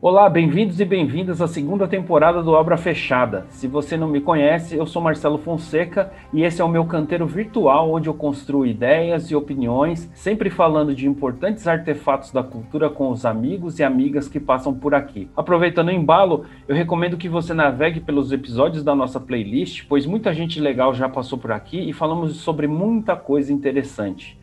Olá, bem-vindos e bem-vindas à segunda temporada do Obra Fechada. Se você não me conhece, eu sou Marcelo Fonseca e esse é o meu canteiro virtual onde eu construo ideias e opiniões, sempre falando de importantes artefatos da cultura com os amigos e amigas que passam por aqui. Aproveitando o embalo, eu recomendo que você navegue pelos episódios da nossa playlist, pois muita gente legal já passou por aqui e falamos sobre muita coisa interessante.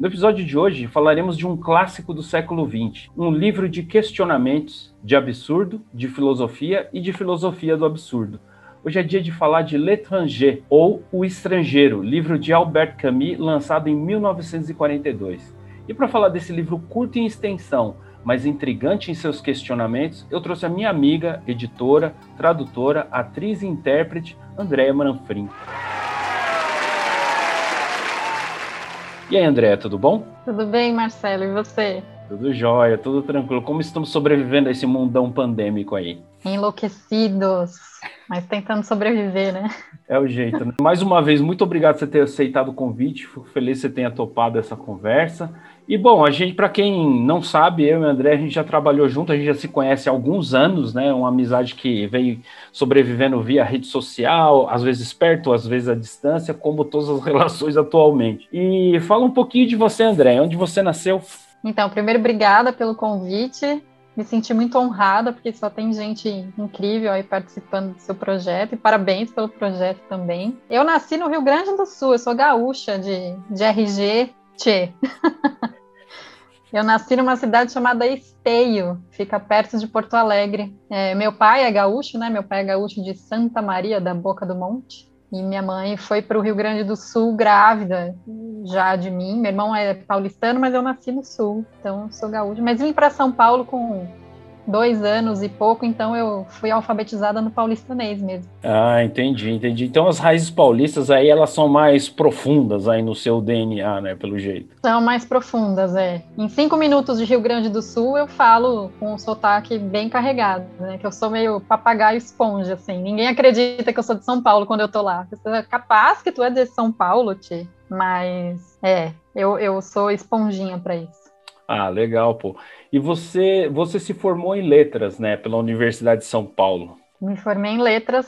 No episódio de hoje falaremos de um clássico do século XX, um livro de questionamentos, de absurdo, de filosofia e de filosofia do absurdo. Hoje é dia de falar de L'étranger, ou O Estrangeiro, livro de Albert Camus, lançado em 1942. E para falar desse livro curto em extensão, mas intrigante em seus questionamentos, eu trouxe a minha amiga, editora, tradutora, atriz e intérprete, Andréa Manfrim. E aí, André, tudo bom? Tudo bem, Marcelo, e você? Tudo jóia, tudo tranquilo. Como estamos sobrevivendo a esse mundão pandêmico aí? Enlouquecidos, mas tentando sobreviver, né? É o jeito. Né? Mais uma vez, muito obrigado por você ter aceitado o convite. Fico feliz que você tenha topado essa conversa. E bom, a gente, para quem não sabe, eu e o André, a gente já trabalhou junto, a gente já se conhece há alguns anos, né? Uma amizade que vem sobrevivendo via rede social, às vezes perto, às vezes à distância, como todas as relações atualmente. E fala um pouquinho de você, André, onde você nasceu? Então, primeiro, obrigada pelo convite. Me senti muito honrada, porque só tem gente incrível aí participando do seu projeto, e parabéns pelo projeto também. Eu nasci no Rio Grande do Sul, eu sou gaúcha de, de RG. Eu nasci numa cidade chamada Esteio, fica perto de Porto Alegre. É, meu pai é gaúcho, né? Meu pai é gaúcho de Santa Maria da Boca do Monte. E minha mãe foi para o Rio Grande do Sul grávida já de mim. Meu irmão é paulistano, mas eu nasci no Sul, então sou gaúcho. Mas vim para São Paulo com dois anos e pouco, então eu fui alfabetizada no paulistanês mesmo. Ah, entendi, entendi. Então as raízes paulistas aí, elas são mais profundas aí no seu DNA, né, pelo jeito. São mais profundas, é. Em cinco minutos de Rio Grande do Sul, eu falo com um sotaque bem carregado, né, que eu sou meio papagaio esponja, assim. Ninguém acredita que eu sou de São Paulo quando eu tô lá. Você é capaz que tu é de São Paulo, Ti, mas é, eu, eu sou esponjinha para isso. Ah, legal, pô. E você, você se formou em letras, né, pela Universidade de São Paulo? Me formei em letras,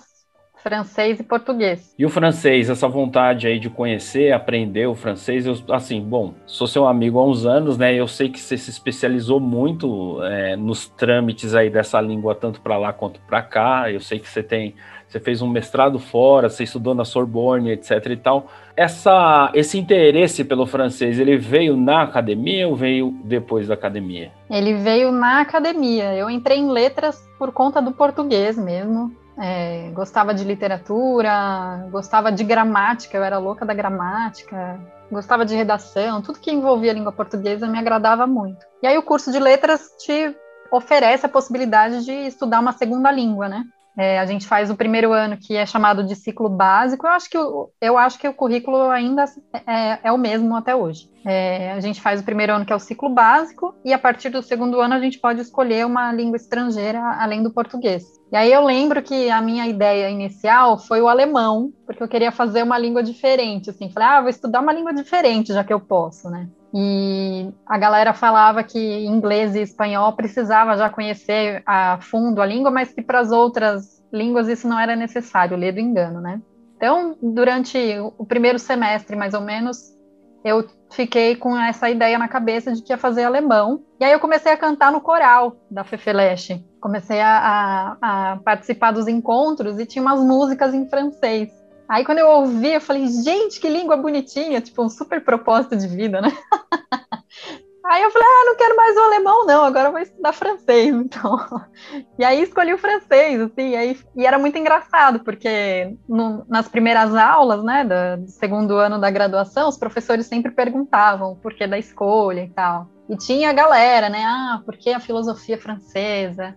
francês e português. E o francês, essa vontade aí de conhecer, aprender o francês, eu, assim, bom, sou seu amigo há uns anos, né? Eu sei que você se especializou muito é, nos trâmites aí dessa língua, tanto para lá quanto para cá. Eu sei que você tem você fez um mestrado fora, você estudou na Sorbonne, etc e tal. Essa, esse interesse pelo francês, ele veio na academia ou veio depois da academia? Ele veio na academia. Eu entrei em letras por conta do português mesmo. É, gostava de literatura, gostava de gramática, eu era louca da gramática, gostava de redação, tudo que envolvia a língua portuguesa me agradava muito. E aí o curso de letras te oferece a possibilidade de estudar uma segunda língua, né? É, a gente faz o primeiro ano que é chamado de ciclo básico. Eu acho que o, eu acho que o currículo ainda é, é o mesmo até hoje. É, a gente faz o primeiro ano que é o ciclo básico e a partir do segundo ano a gente pode escolher uma língua estrangeira além do português. E aí eu lembro que a minha ideia inicial foi o alemão, porque eu queria fazer uma língua diferente. Assim, falei, ah, vou estudar uma língua diferente já que eu posso, né? E a galera falava que inglês e espanhol precisava já conhecer a fundo a língua, mas que para as outras línguas isso não era necessário, ler do engano, né? Então, durante o primeiro semestre, mais ou menos, eu fiquei com essa ideia na cabeça de que ia fazer alemão. E aí eu comecei a cantar no coral da Fefeleche. Comecei a, a, a participar dos encontros e tinha umas músicas em francês. Aí quando eu ouvi, eu falei, gente, que língua bonitinha, tipo um super propósito de vida, né? Aí eu falei, ah, não quero mais o alemão, não, agora eu vou estudar francês, então. E aí escolhi o francês, assim, e, aí, e era muito engraçado, porque no, nas primeiras aulas, né, do, do, segundo ano da graduação, os professores sempre perguntavam o porquê da escolha e tal. E tinha a galera, né, ah, por que a filosofia francesa?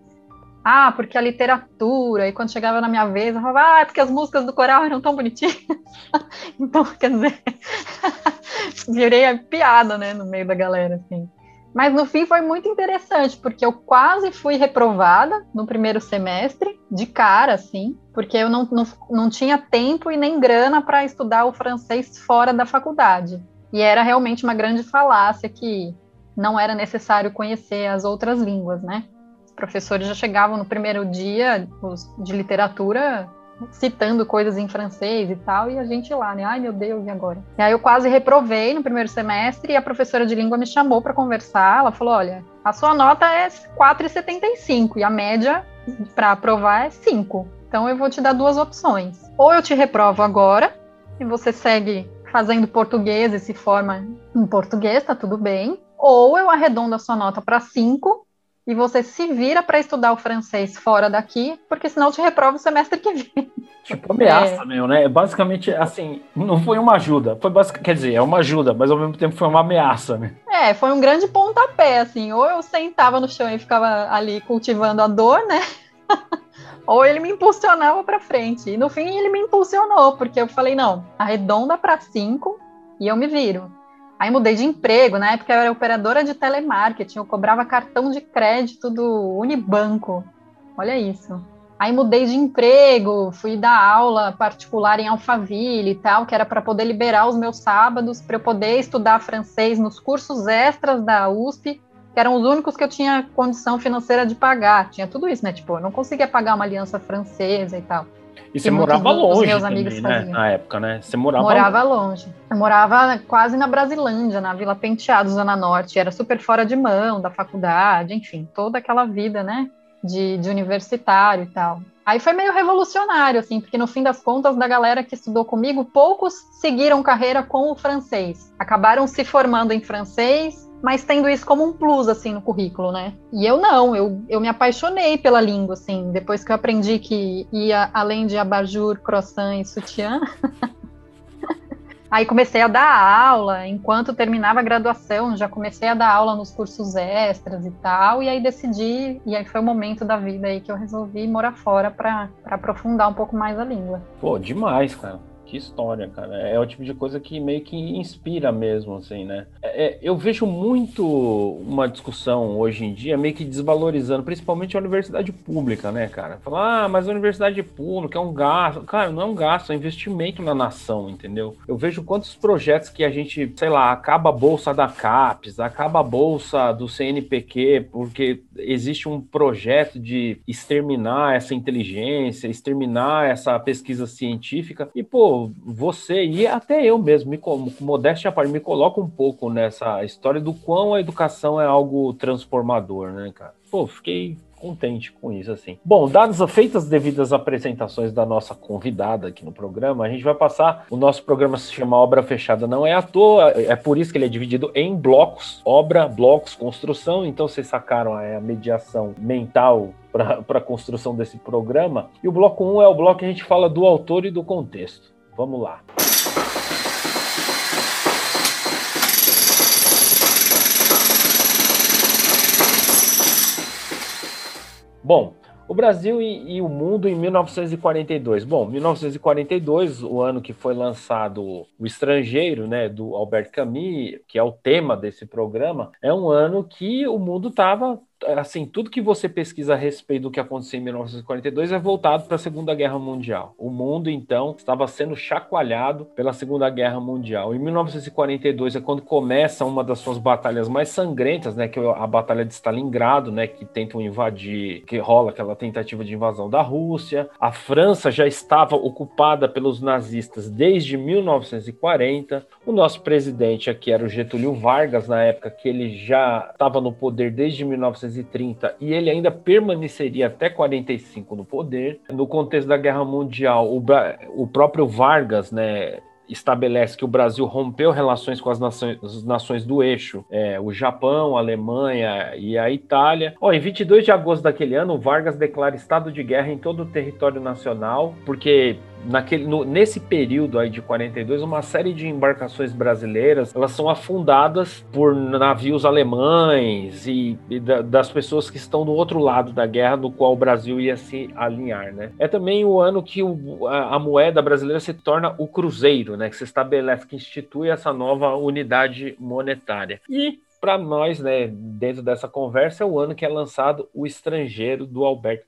Ah, porque a literatura, e quando chegava na minha vez, eu falava, ah, é porque as músicas do coral eram tão bonitinhas. então, quer dizer, virei a piada, né, no meio da galera, assim. Mas no fim foi muito interessante, porque eu quase fui reprovada no primeiro semestre, de cara, assim, porque eu não, não, não tinha tempo e nem grana para estudar o francês fora da faculdade. E era realmente uma grande falácia que não era necessário conhecer as outras línguas, né? Professores já chegavam no primeiro dia os, de literatura citando coisas em francês e tal, e a gente lá, né? Ai, meu Deus, e agora? E aí eu quase reprovei no primeiro semestre e a professora de língua me chamou para conversar. Ela falou: olha, a sua nota é 4,75 e a média para aprovar é 5. Então eu vou te dar duas opções. Ou eu te reprovo agora e você segue fazendo português e se forma em português, tá tudo bem. Ou eu arredondo a sua nota para 5 e você se vira para estudar o francês fora daqui, porque senão te reprova o semestre que vem. Tipo, ameaça, é. meu, né? Basicamente, assim, não foi uma ajuda. Foi basic... Quer dizer, é uma ajuda, mas ao mesmo tempo foi uma ameaça, né? É, foi um grande pontapé, assim. Ou eu sentava no chão e ficava ali cultivando a dor, né? ou ele me impulsionava para frente. E no fim ele me impulsionou, porque eu falei, não, arredonda para cinco e eu me viro. Aí mudei de emprego, na época eu era operadora de telemarketing, eu cobrava cartão de crédito do Unibanco. Olha isso. Aí mudei de emprego, fui dar aula particular em Alphaville e tal, que era para poder liberar os meus sábados para eu poder estudar francês nos cursos extras da USP, que eram os únicos que eu tinha condição financeira de pagar. Tinha tudo isso, né? Tipo, eu não conseguia pagar uma aliança francesa e tal. E você morava longe meus amigos também, né? Na época, né? Você morava, morava longe. Eu morava quase na Brasilândia, na Vila Penteado, Zona Norte. Era super fora de mão da faculdade, enfim, toda aquela vida, né? De, de universitário e tal. Aí foi meio revolucionário, assim, porque no fim das contas, da galera que estudou comigo, poucos seguiram carreira com o francês. Acabaram se formando em francês mas tendo isso como um plus, assim, no currículo, né? E eu não, eu, eu me apaixonei pela língua, assim, depois que eu aprendi que ia além de abajur, croissant e sutiã. Aí comecei a dar aula, enquanto terminava a graduação, já comecei a dar aula nos cursos extras e tal, e aí decidi, e aí foi o momento da vida aí que eu resolvi morar fora para aprofundar um pouco mais a língua. Pô, demais, cara. Que história, cara. É o tipo de coisa que meio que inspira mesmo, assim, né? É, é, eu vejo muito uma discussão hoje em dia meio que desvalorizando, principalmente a universidade pública, né, cara? Falar, ah, mas a universidade pública é um gasto. Cara, não é um gasto, é um investimento na nação, entendeu? Eu vejo quantos projetos que a gente, sei lá, acaba a bolsa da CAPES, acaba a bolsa do CNPq, porque existe um projeto de exterminar essa inteligência, exterminar essa pesquisa científica. E, pô, você e até eu mesmo, me, modéstia à parte, me coloco um pouco nessa história do quão a educação é algo transformador, né, cara? Pô, fiquei contente com isso, assim. Bom, dadas feitas as devidas apresentações da nossa convidada aqui no programa, a gente vai passar. O nosso programa se chama Obra Fechada, não é à toa, é por isso que ele é dividido em blocos: obra, blocos, construção. Então vocês sacaram a mediação mental para a construção desse programa. E o bloco 1 um é o bloco que a gente fala do autor e do contexto. Vamos lá. Bom, o Brasil e, e, o mundo em 1942. Bom, 1942, o ano que foi lançado O Estrangeiro, né, do Albert Camus, que é o tema desse programa, é um ano que o mundo estava assim, tudo que você pesquisa a respeito do que aconteceu em 1942 é voltado para a Segunda Guerra Mundial. O mundo, então, estava sendo chacoalhado pela Segunda Guerra Mundial. Em 1942 é quando começa uma das suas batalhas mais sangrentas, né, que é a Batalha de Stalingrado, né, que tentam invadir, que rola aquela tentativa de invasão da Rússia. A França já estava ocupada pelos nazistas desde 1940. O nosso presidente aqui era o Getúlio Vargas, na época que ele já estava no poder desde 1940 1930 e ele ainda permaneceria até 45 no poder. No contexto da Guerra Mundial, o, o próprio Vargas, né, estabelece que o Brasil rompeu relações com as nações, as nações do eixo, é, o Japão, a Alemanha e a Itália. Oh, em 22 de agosto daquele ano, Vargas declara estado de guerra em todo o território nacional, porque naquele, no, nesse período aí de 42, uma série de embarcações brasileiras elas são afundadas por navios alemães e, e da, das pessoas que estão do outro lado da guerra, no qual o Brasil ia se alinhar, né? É também o ano que o, a, a, moeda brasileira se torna o cruzeiro, né? Que se estabelece, que institui essa nova unidade monetária. E para nós, né, dentro dessa conversa, é o ano que é lançado O Estrangeiro, do Alberto.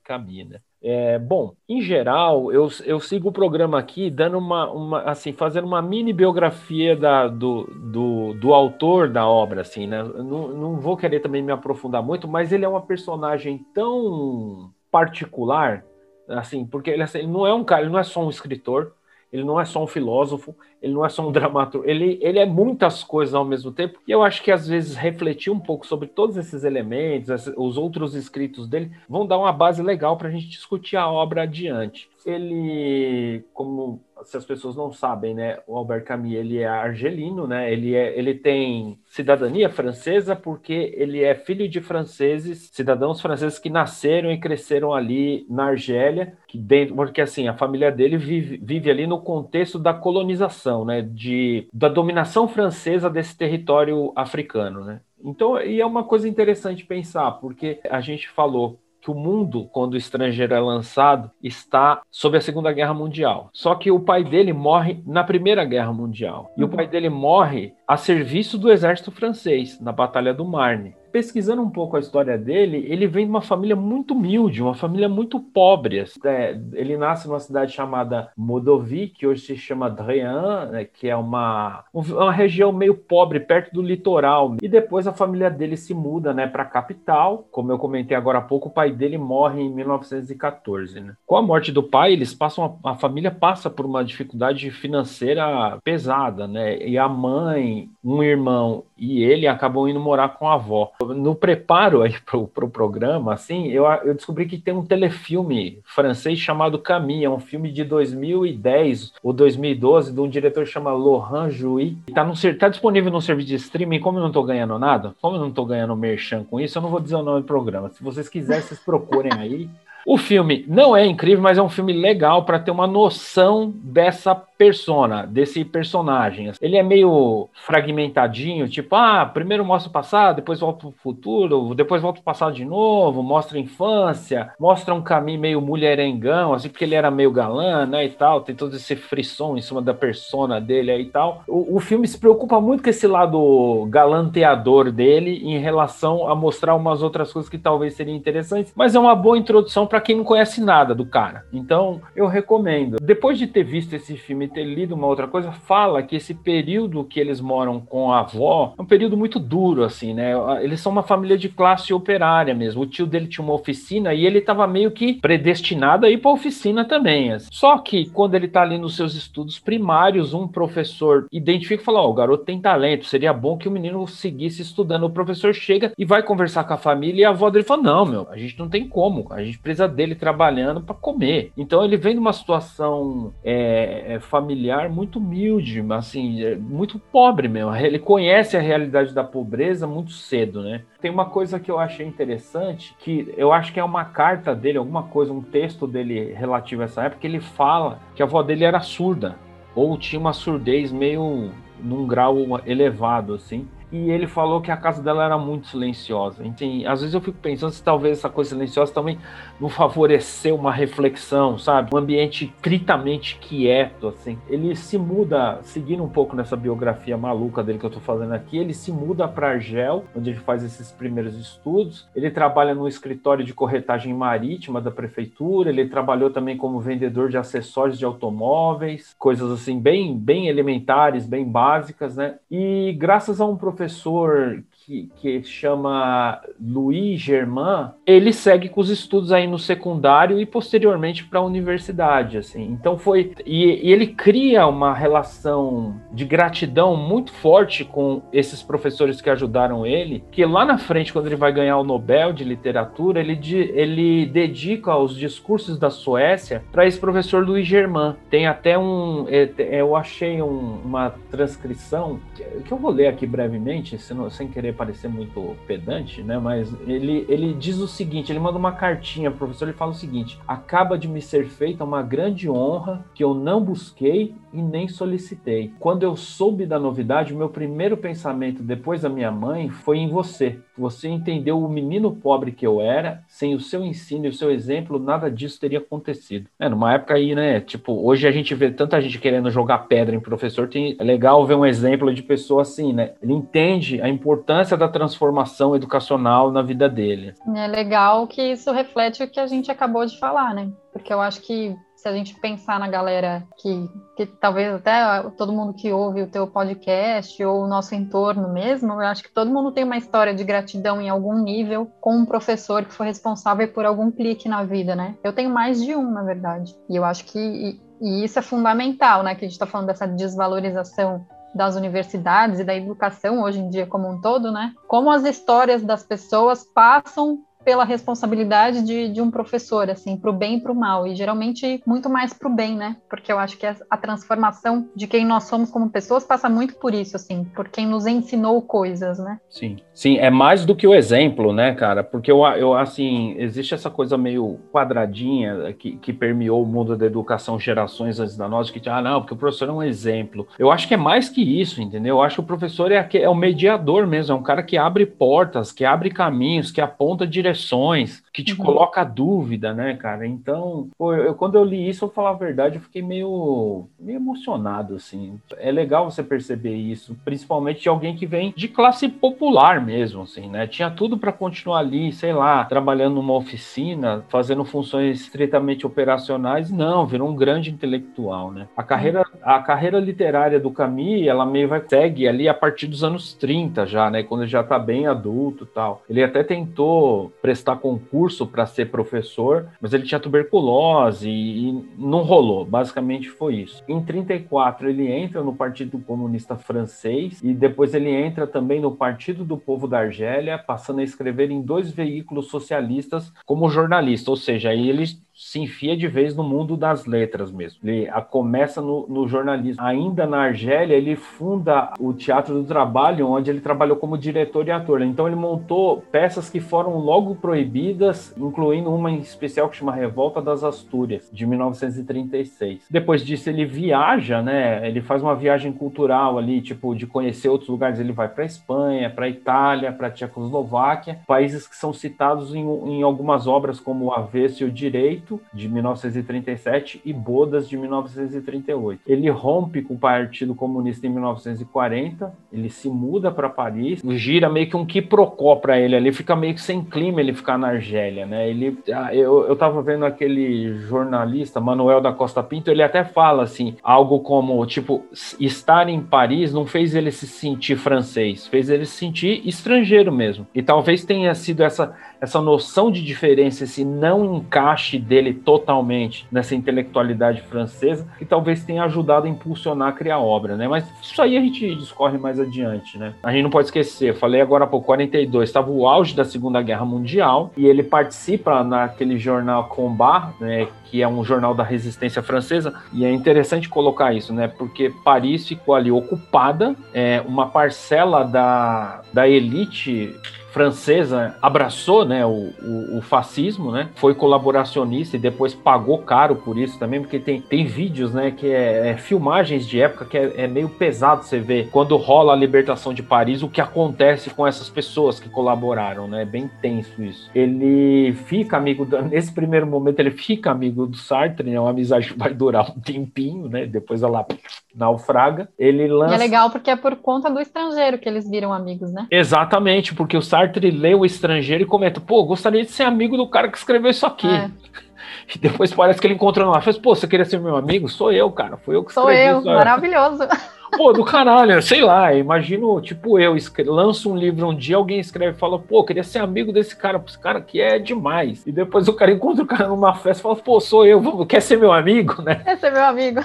Né? É, bom, em geral, eu, eu sigo o programa aqui dando uma, uma assim, fazendo uma mini biografia da, do, do, do autor da obra, assim, né? Não, não vou querer também me aprofundar muito, mas ele é uma personagem tão particular, assim, porque ele, assim, não é um cara, ele não é só um escritor, ele não é só um filósofo, ele não é só um dramaturgo, ele, ele é muitas coisas ao mesmo tempo. E eu acho que às vezes refletir um pouco sobre todos esses elementos, os outros escritos dele, vão dar uma base legal para a gente discutir a obra adiante. Ele, como se as pessoas não sabem, né, o Albert Camus ele é argelino, né? Ele é, ele tem cidadania francesa porque ele é filho de franceses, cidadãos franceses que nasceram e cresceram ali na Argélia, que dentro, porque assim a família dele vive, vive ali no contexto da colonização, né? De da dominação francesa desse território africano, né? Então, e é uma coisa interessante pensar, porque a gente falou que o mundo, quando o estrangeiro é lançado, está sob a Segunda Guerra Mundial. Só que o pai dele morre na Primeira Guerra Mundial. E o pai dele morre a serviço do exército francês, na Batalha do Marne pesquisando um pouco a história dele, ele vem de uma família muito humilde, uma família muito pobre. É, ele nasce numa cidade chamada Modovi, que hoje se chama Drian, né, que é uma, uma região meio pobre, perto do litoral. E depois a família dele se muda né, para a capital. Como eu comentei agora há pouco, o pai dele morre em 1914. Né? Com a morte do pai, eles passam a, a família passa por uma dificuldade financeira pesada, né? E a mãe, um irmão e ele acabam indo morar com a avó no preparo aí pro, pro programa, assim, eu, eu descobri que tem um telefilme francês chamado Camille, é um filme de 2010 ou 2012 de um diretor chamado Laurent Jouy. Tá, no, tá disponível no serviço de streaming, como eu não tô ganhando nada, como eu não tô ganhando merchan com isso, eu não vou dizer o nome do programa. Se vocês quiserem, vocês procurem aí. O filme não é incrível, mas é um filme legal para ter uma noção dessa persona, desse personagem. Ele é meio fragmentadinho, tipo, ah, primeiro mostra o passado, depois volta pro futuro, depois volta o passado de novo, mostra a infância, mostra um caminho meio mulherengão, assim, porque ele era meio galã, né, e tal, tem todo esse frisson em cima da persona dele aí e tal. O, o filme se preocupa muito com esse lado galanteador dele em relação a mostrar umas outras coisas que talvez seriam interessantes, mas é uma boa introdução para quem não conhece nada do cara. Então, eu recomendo. Depois de ter visto esse filme ter lido uma outra coisa, fala que esse período que eles moram com a avó é um período muito duro, assim, né? Eles são uma família de classe operária mesmo. O tio dele tinha uma oficina e ele estava meio que predestinado a ir para oficina também. Assim. Só que quando ele está ali nos seus estudos primários, um professor identifica e fala: Ó, oh, o garoto tem talento, seria bom que o menino seguisse estudando. O professor chega e vai conversar com a família e a avó dele fala: Não, meu, a gente não tem como, a gente precisa dele trabalhando para comer. Então ele vem de uma situação é, é, familiar muito humilde, assim, é muito pobre mesmo. Ele conhece a realidade da pobreza muito cedo, né? Tem uma coisa que eu achei interessante, que eu acho que é uma carta dele, alguma coisa, um texto dele relativo a essa época, ele fala que a avó dele era surda, ou tinha uma surdez meio num grau elevado, assim e ele falou que a casa dela era muito silenciosa. Então, às vezes eu fico pensando se talvez essa coisa silenciosa também não favoreceu uma reflexão, sabe? Um ambiente estritamente quieto, assim. Ele se muda, seguindo um pouco nessa biografia maluca dele que eu tô fazendo aqui, ele se muda para Argel, onde ele faz esses primeiros estudos. Ele trabalha no escritório de corretagem marítima da prefeitura, ele trabalhou também como vendedor de acessórios de automóveis, coisas assim bem bem elementares, bem básicas, né? E graças a um professor professor que, que chama Louis Germain, ele segue com os estudos aí no secundário e posteriormente para a universidade, assim. Então foi e, e, ele cria uma relação de gratidão muito forte com esses professores que ajudaram ele, que lá na frente quando ele vai ganhar o Nobel de literatura, ele ele dedica os discursos da Suécia para esse professor Louis Germain. Tem até um é, eu achei um, uma transcrição que eu vou ler aqui brevemente, sem querer parecer muito pedante, né? Mas ele, ele diz o seguinte: ele manda uma cartinha pro professor, ele fala o seguinte: acaba de me ser feita uma grande honra que eu não busquei e nem solicitei. Quando eu soube da novidade, o meu primeiro pensamento depois da minha mãe foi em você. Você entendeu o menino pobre que eu era, sem o seu ensino e o seu exemplo, nada disso teria acontecido. É, numa época aí, né? Tipo, hoje a gente vê tanta gente querendo jogar pedra em professor, tem, é legal ver um exemplo de pessoa assim, né? Ele entende a importância da transformação educacional na vida dele. É legal que isso reflete o que a gente acabou de falar, né? Porque eu acho que se a gente pensar na galera que, que talvez até todo mundo que ouve o teu podcast ou o nosso entorno mesmo, eu acho que todo mundo tem uma história de gratidão em algum nível com um professor que foi responsável por algum clique na vida, né? Eu tenho mais de um, na verdade. E eu acho que e, e isso é fundamental, né? Que a gente está falando dessa desvalorização das universidades e da educação hoje em dia como um todo, né? Como as histórias das pessoas passam pela responsabilidade de, de um professor, assim, para o bem e para o mal, e geralmente muito mais para o bem, né? Porque eu acho que a, transformação de quem nós somos como pessoas passa muito por isso, assim, por quem nos ensinou coisas, né? Sim, sim, é mais do que o exemplo, né, cara? Porque eu, eu assim, existe essa coisa meio quadradinha que, que permeou o mundo da educação gerações antes da nossa, que, ah, não, porque o professor é um exemplo. Eu acho que é mais que isso, entendeu? Eu acho que o professor é, é o mediador mesmo, é um cara que abre portas, que abre caminhos, que aponta direções pressões que te uhum. coloca dúvida, né, cara? Então, pô, eu, quando eu li isso, eu falar a verdade, eu fiquei meio, meio emocionado, assim. É legal você perceber isso, principalmente de alguém que vem de classe popular mesmo, assim, né? Tinha tudo para continuar ali, sei lá, trabalhando numa oficina, fazendo funções estritamente operacionais. Não, virou um grande intelectual, né? A carreira, a carreira literária do Camus, ela meio vai segue ali a partir dos anos 30 já, né? Quando ele já tá bem adulto tal. Ele até tentou prestar concurso para ser professor, mas ele tinha tuberculose e, e não rolou. Basicamente foi isso. Em 34 ele entra no Partido Comunista Francês e depois ele entra também no Partido do Povo da Argélia, passando a escrever em dois veículos socialistas como jornalista, ou seja, ele se enfia de vez no mundo das letras mesmo. Ele começa no, no, jornalismo. Ainda na Argélia, ele funda o Teatro do Trabalho, onde ele trabalhou como diretor e ator. Então ele montou peças que foram logo proibidas, incluindo uma em especial que chama Revolta das Astúrias, de 1936. Depois disso ele viaja, né? Ele faz uma viagem cultural ali, tipo de conhecer outros lugares. Ele vai para Espanha, para Itália, para Tchecoslováquia, países que são citados em, em algumas obras como O Avesso e o Direito de 1937 e Bodas de 1938. Ele rompe com o Partido Comunista em 1940, ele se muda para Paris, gira meio que um quiprocó para ele ali, fica meio que sem clima ele ficar na Argélia, né? Ele, ah, eu, eu tava vendo aquele jornalista, Manuel da Costa Pinto, ele até fala assim, algo como, tipo, estar em Paris não fez ele se sentir francês, fez ele se sentir estrangeiro mesmo. E talvez tenha sido essa, essa noção de diferença, esse não encaixe dele totalmente nessa intelectualidade francesa, que talvez tenha ajudado a impulsionar a criar obra, né? Mas isso aí a gente discorre mais adiante, né? A gente não pode esquecer, falei agora por 42, estava o auge da Segunda Guerra Mundial e ele participa naquele jornal Combat, né, que é um jornal da resistência francesa, e é interessante colocar isso, né? Porque Paris ficou ali ocupada, é, uma parcela da, da elite francesa abraçou né, o, o, o, fascismo, né, foi colaboracionista e depois pagou caro por isso também, porque tem, tem vídeos, né, que é, é filmagens de época que é, é, meio pesado você ver quando rola a libertação de Paris, o que acontece com essas pessoas que colaboraram, né, é bem tenso isso. Ele fica amigo, do, nesse primeiro momento ele fica amigo do Sartre, né, uma amizade que vai durar um tempinho, né, depois ela naufraga. Ele lança... E é legal porque é por conta do estrangeiro que eles viram amigos, né? Exatamente, porque o Sartre Sartre lê o estrangeiro e comenta: pô, gostaria de ser amigo do cara que escreveu isso aqui. É. E depois parece que ele encontrou numa festa, pô, você queria ser meu amigo? Sou eu, cara. Foi eu que escrevi. Sou eu, maravilhoso. Pô, do caralho, sei lá, imagino, tipo, eu lanço um livro um dia, alguém escreve e fala, pô, queria ser amigo desse cara, esse cara que é demais. E depois o cara encontra o cara numa festa e fala, pô, sou eu, quer ser meu amigo, né? Quer ser meu amigo.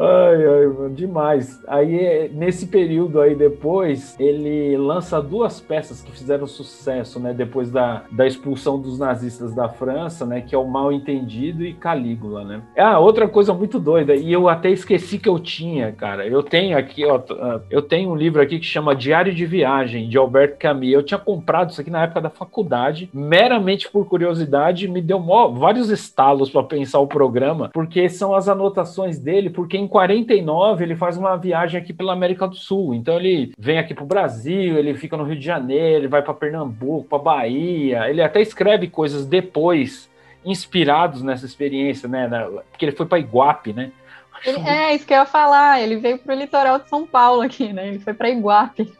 Ai, ai, demais. Aí, nesse período aí depois, ele lança duas peças que fizeram sucesso, né? Depois da, da expulsão dos nazistas da França, né? Que é o Mal Entendido e Calígula, né? Ah, outra coisa muito doida, e eu até esqueci que eu tinha, cara. Eu tenho aqui, ó, ah, eu tenho um livro aqui que chama Diário de Viagem, de Albert Camus. Eu tinha comprado isso aqui na época da faculdade, meramente por curiosidade, me deu mó, vários estalos para pensar o programa, porque são as anotações dele, porque em 49 ele faz uma viagem aqui pela América do Sul. Então ele vem aqui para o Brasil, ele fica no Rio de Janeiro, ele vai para Pernambuco, para Bahia. Ele até escreve coisas depois inspirados nessa experiência, né? Porque ele foi para Iguape, né? Ele, é, isso que eu ia falar. Ele veio para o litoral de São Paulo aqui, né? Ele foi para Iguape.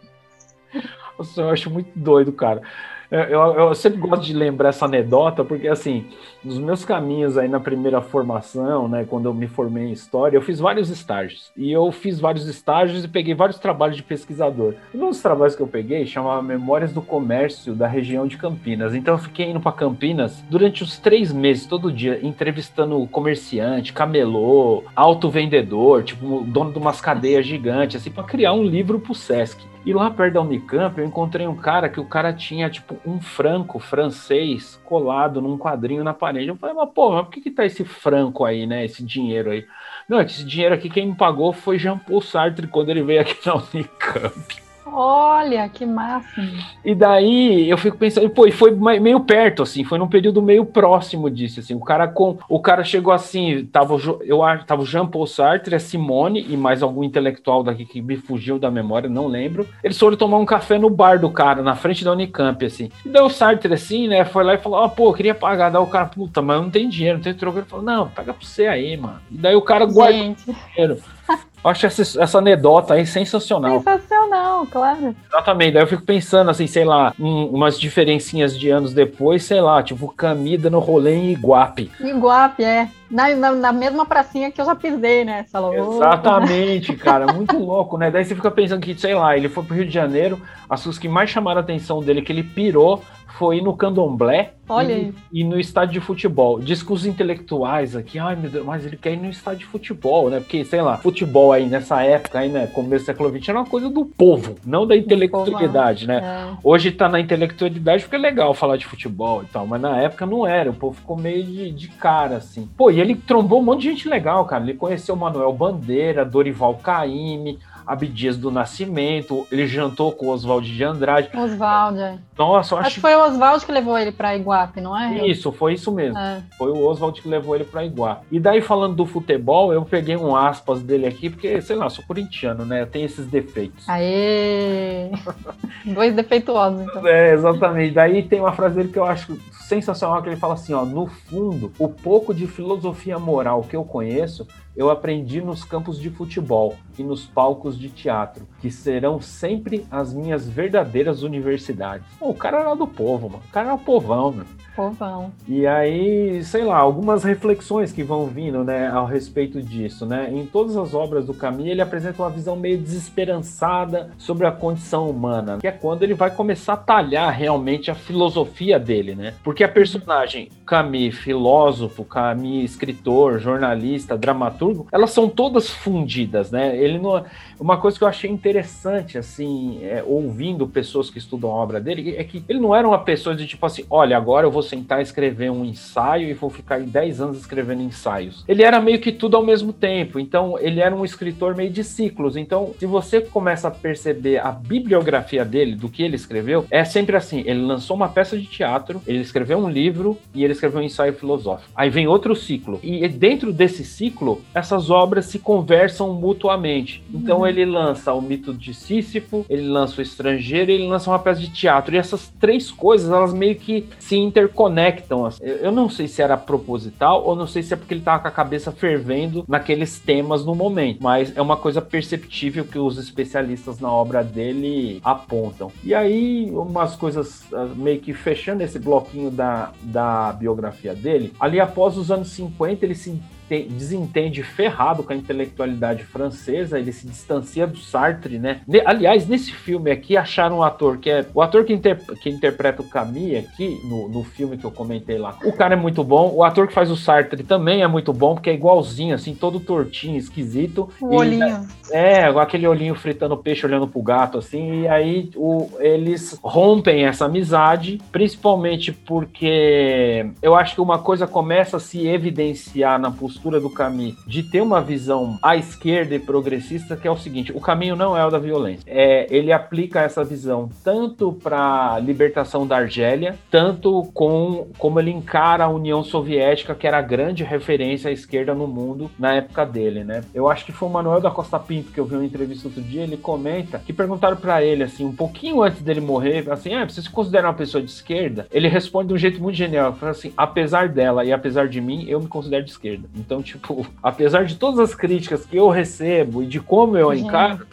Nossa, eu acho muito doido, cara. Eu, eu, sempre gosto de lembrar essa anedota, porque assim, nos meus caminhos aí na primeira formação, né, quando eu me formei em história, eu fiz vários estágios. E eu fiz vários estágios e peguei vários trabalhos de pesquisador. E um dos trabalhos que eu peguei chamava Memórias do Comércio da região de Campinas. Então eu fiquei indo para Campinas durante os três meses, todo dia, entrevistando comerciante, camelô, auto-vendedor, tipo, dono de umas cadeias gigantes, assim, para criar um livro pro Sesc. E lá perto da Unicamp eu encontrei um cara que o cara tinha, tipo, um franco francês colado num quadrinho na parede. Eu falei, mas pô, mas por que, que tá esse franco aí, né? Esse dinheiro aí? Não, esse dinheiro aqui quem me pagou foi Jean Paul Sartre quando ele veio aqui na Unicamp. Olha, que máximo. E daí eu fico pensando, pô, e foi meio perto, assim, foi num período meio próximo disso, assim. O cara com, o cara chegou assim, tava, eu acho, tava o Jean Paul Sartre, a Simone e mais algum intelectual daqui que me fugiu da memória, não lembro. Eles foram tomar um café no bar do cara, na frente da Unicamp, assim. E daí o Sartre, assim, né, foi lá e falou, ó, oh, pô, eu queria pagar. Daí o cara, puta, mas não tenho dinheiro, não tenho troco. Ele falou, não, paga pra você aí, mano. E daí o cara guardou o dinheiro. Acho essa, essa anedota aí sensacional. Sensacional, claro. Exatamente. Daí eu fico pensando, assim, sei lá, um, umas diferencinhas de anos depois, sei lá, tipo, Camida no rolê em Iguape. Iguape, é. Na, na, na, mesma pracinha que eu já pisei, né? Exatamente, cara. Muito louco, né? Daí você fica pensando que, sei lá, ele foi pro Rio de Janeiro, as coisas que mais chamaram a atenção dele, que ele pirou, foi no candomblé e, e, no estádio de futebol. Diz que os intelectuais aqui, ai meu Deus, mas ele quer ir no estádio de futebol, né? Porque, sei lá, futebol aí nessa época, aí, né, começo do século XX, era uma coisa do povo, não da intelectualidade, né? É. Hoje tá na intelectualidade porque é legal falar de futebol e tal, mas na época não era, o povo ficou meio de, de cara, assim. Pô, e ele trombou um monte de gente legal, cara. Ele conheceu o Manuel Bandeira, Dorival Caymmi, Abdias do Nascimento, ele jantou com Oswald de Andrade. Oswald, é. Nossa, acho... acho que foi o Oswald que levou ele para Iguape, não é? Isso, foi isso mesmo. É. Foi o Oswald que levou ele para Iguape. E daí, falando do futebol, eu peguei um aspas dele aqui, porque, sei lá, sou corintiano, né? Tem esses defeitos. Aê! Dois defeituosos, então. É, exatamente. Daí tem uma frase dele que eu acho sensacional, que ele fala assim, ó, no fundo, o pouco de filosofia moral que eu conheço eu aprendi nos campos de futebol e nos palcos de teatro, que serão sempre as minhas verdadeiras universidades. Pô, o cara era do povo, mano. O cara era o povão, mano. Povão. E aí, sei lá, algumas reflexões que vão vindo, né, ao respeito disso, né? Em todas as obras do Camus, ele apresenta uma visão meio desesperançada sobre a condição humana, que é quando ele vai começar a talhar realmente a filosofia dele, né? Porque a personagem Camus, filósofo, Camus, escritor, jornalista, dramaturgo, elas são todas fundidas, né? Ele não uma coisa que eu achei interessante, assim, é, ouvindo pessoas que estudam a obra dele, é que ele não era uma pessoa de tipo assim, olha, agora eu vou sentar e escrever um ensaio e vou ficar 10 anos escrevendo ensaios. Ele era meio que tudo ao mesmo tempo, então ele era um escritor meio de ciclos. Então, se você começa a perceber a bibliografia dele, do que ele escreveu, é sempre assim: ele lançou uma peça de teatro, ele escreveu um livro e ele escreveu um ensaio filosófico. Aí vem outro ciclo. E dentro desse ciclo, essas obras se conversam mutuamente. Então, uhum ele lança o mito de Sísifo, ele lança o estrangeiro, ele lança uma peça de teatro. E essas três coisas, elas meio que se interconectam. Assim. Eu não sei se era proposital ou não sei se é porque ele tava com a cabeça fervendo naqueles temas no momento, mas é uma coisa perceptível que os especialistas na obra dele apontam. E aí, umas coisas ah, meio que fechando esse bloquinho da, da biografia dele, ali após os anos 50, ele se desentende ferrado com a intelectualidade francesa, ele se distancia do Sartre, né? Aliás, nesse filme aqui acharam um ator que é o ator que, inter, que interpreta o Camille aqui no, no filme que eu comentei lá. O cara é muito bom, o ator que faz o Sartre também é muito bom, porque é igualzinho, assim, todo tortinho, esquisito. O olhinho. É, aquele olhinho fritando peixe, olhando pro gato, assim, e aí o, eles rompem essa amizade, principalmente porque eu acho que uma coisa começa a se evidenciar na postura do Camus de ter uma visão à esquerda e progressista, que é o seguinte: o caminho não é o da violência. É, ele aplica essa visão tanto para a libertação da Argélia, tanto com como ele encara a União Soviética, que era a grande referência à esquerda no mundo na época dele, né? Eu acho que foi o Manuel da Costa Pinto que eu vi uma entrevista outro dia, ele comenta que perguntaram para ele assim, um pouquinho antes dele morrer, assim: "Ah, você se considera uma pessoa de esquerda?" Ele responde de um jeito muito genial, fala assim: "Apesar dela e apesar de mim, eu me considero de esquerda." Então, tipo, apesar de todas as críticas que eu recebo e de como eu encaro,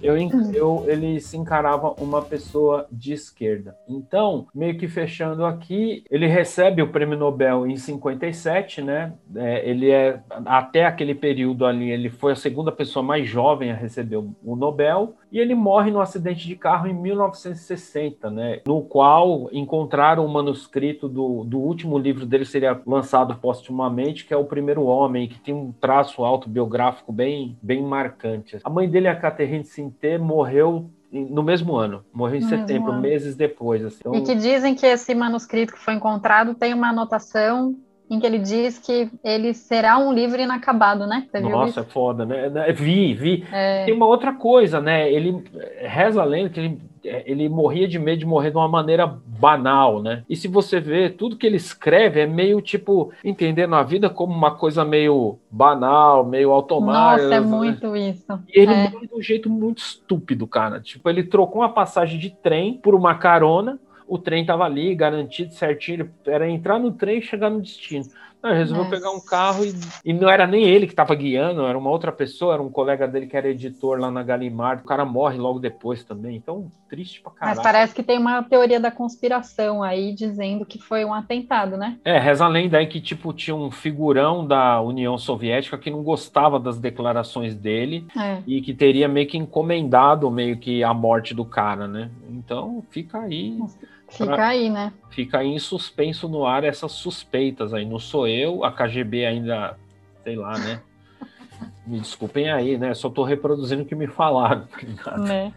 eu, eu, ele se encarava uma pessoa de esquerda. Então, meio que fechando aqui, ele recebe o prêmio Nobel em 57, né? É, ele é, até aquele período ali, ele foi a segunda pessoa mais jovem a receber o Nobel, e ele morre num acidente de carro em 1960, né? No qual encontraram o um manuscrito do, do último livro dele, seria lançado postumamente, que é O Primeiro Homem, que tem um traço autobiográfico bem, bem marcante. A mãe dele, a Catherine Sinté, morreu no mesmo ano, morreu em no setembro, meses depois. Assim. Então... E que dizem que esse manuscrito que foi encontrado tem uma anotação em que ele diz que ele será um livro inacabado, né? Você Nossa, é foda, né? É, vi, vi. É... Tem uma outra coisa, né? Ele reza a lenda que ele, ele morria de medo de morrer de uma maneira banal, né? E se você vê, tudo que ele escreve é meio tipo entendendo a vida como uma coisa meio banal, meio automática. Nossa, é né? muito isso. E ele é. morre de um jeito muito estúpido, cara. Tipo, ele trocou uma passagem de trem por uma carona o trem tava ali, garantido certinho, era entrar no trem e chegar no destino. Não, resolveu Nossa. pegar um carro e, e, não era nem ele que estava guiando, era uma outra pessoa, era um colega dele que era editor lá na Galimard. O cara morre logo depois também. Então, triste pra caralho. Mas parece que tem uma teoria da conspiração aí dizendo que foi um atentado, né? É, reza a lenda aí que, tipo, tinha um figurão da União Soviética que não gostava das declarações dele é. e que teria meio que encomendado meio que a morte do cara, né? Então, fica aí. Nossa. Fica pra... aí, né? Fica aí em suspenso no ar essas suspeitas aí. Não sou eu, a KGB ainda, sei lá, né? me desculpem aí, né? Só tô reproduzindo o que me falaram, tá Né?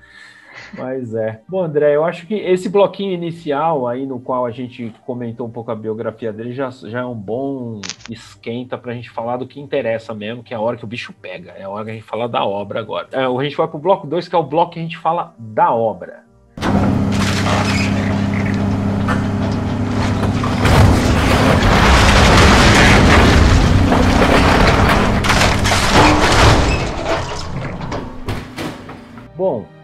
Mas é. Bom, André, eu acho que esse bloquinho inicial aí, no qual a gente comentou um pouco a biografia dele, já, já é um bom esquenta pra gente falar do que interessa mesmo, que é a hora que o bicho pega. É a hora que a gente fala da obra agora. É, a gente vai pro bloco 2, que é o bloco que a gente fala da obra.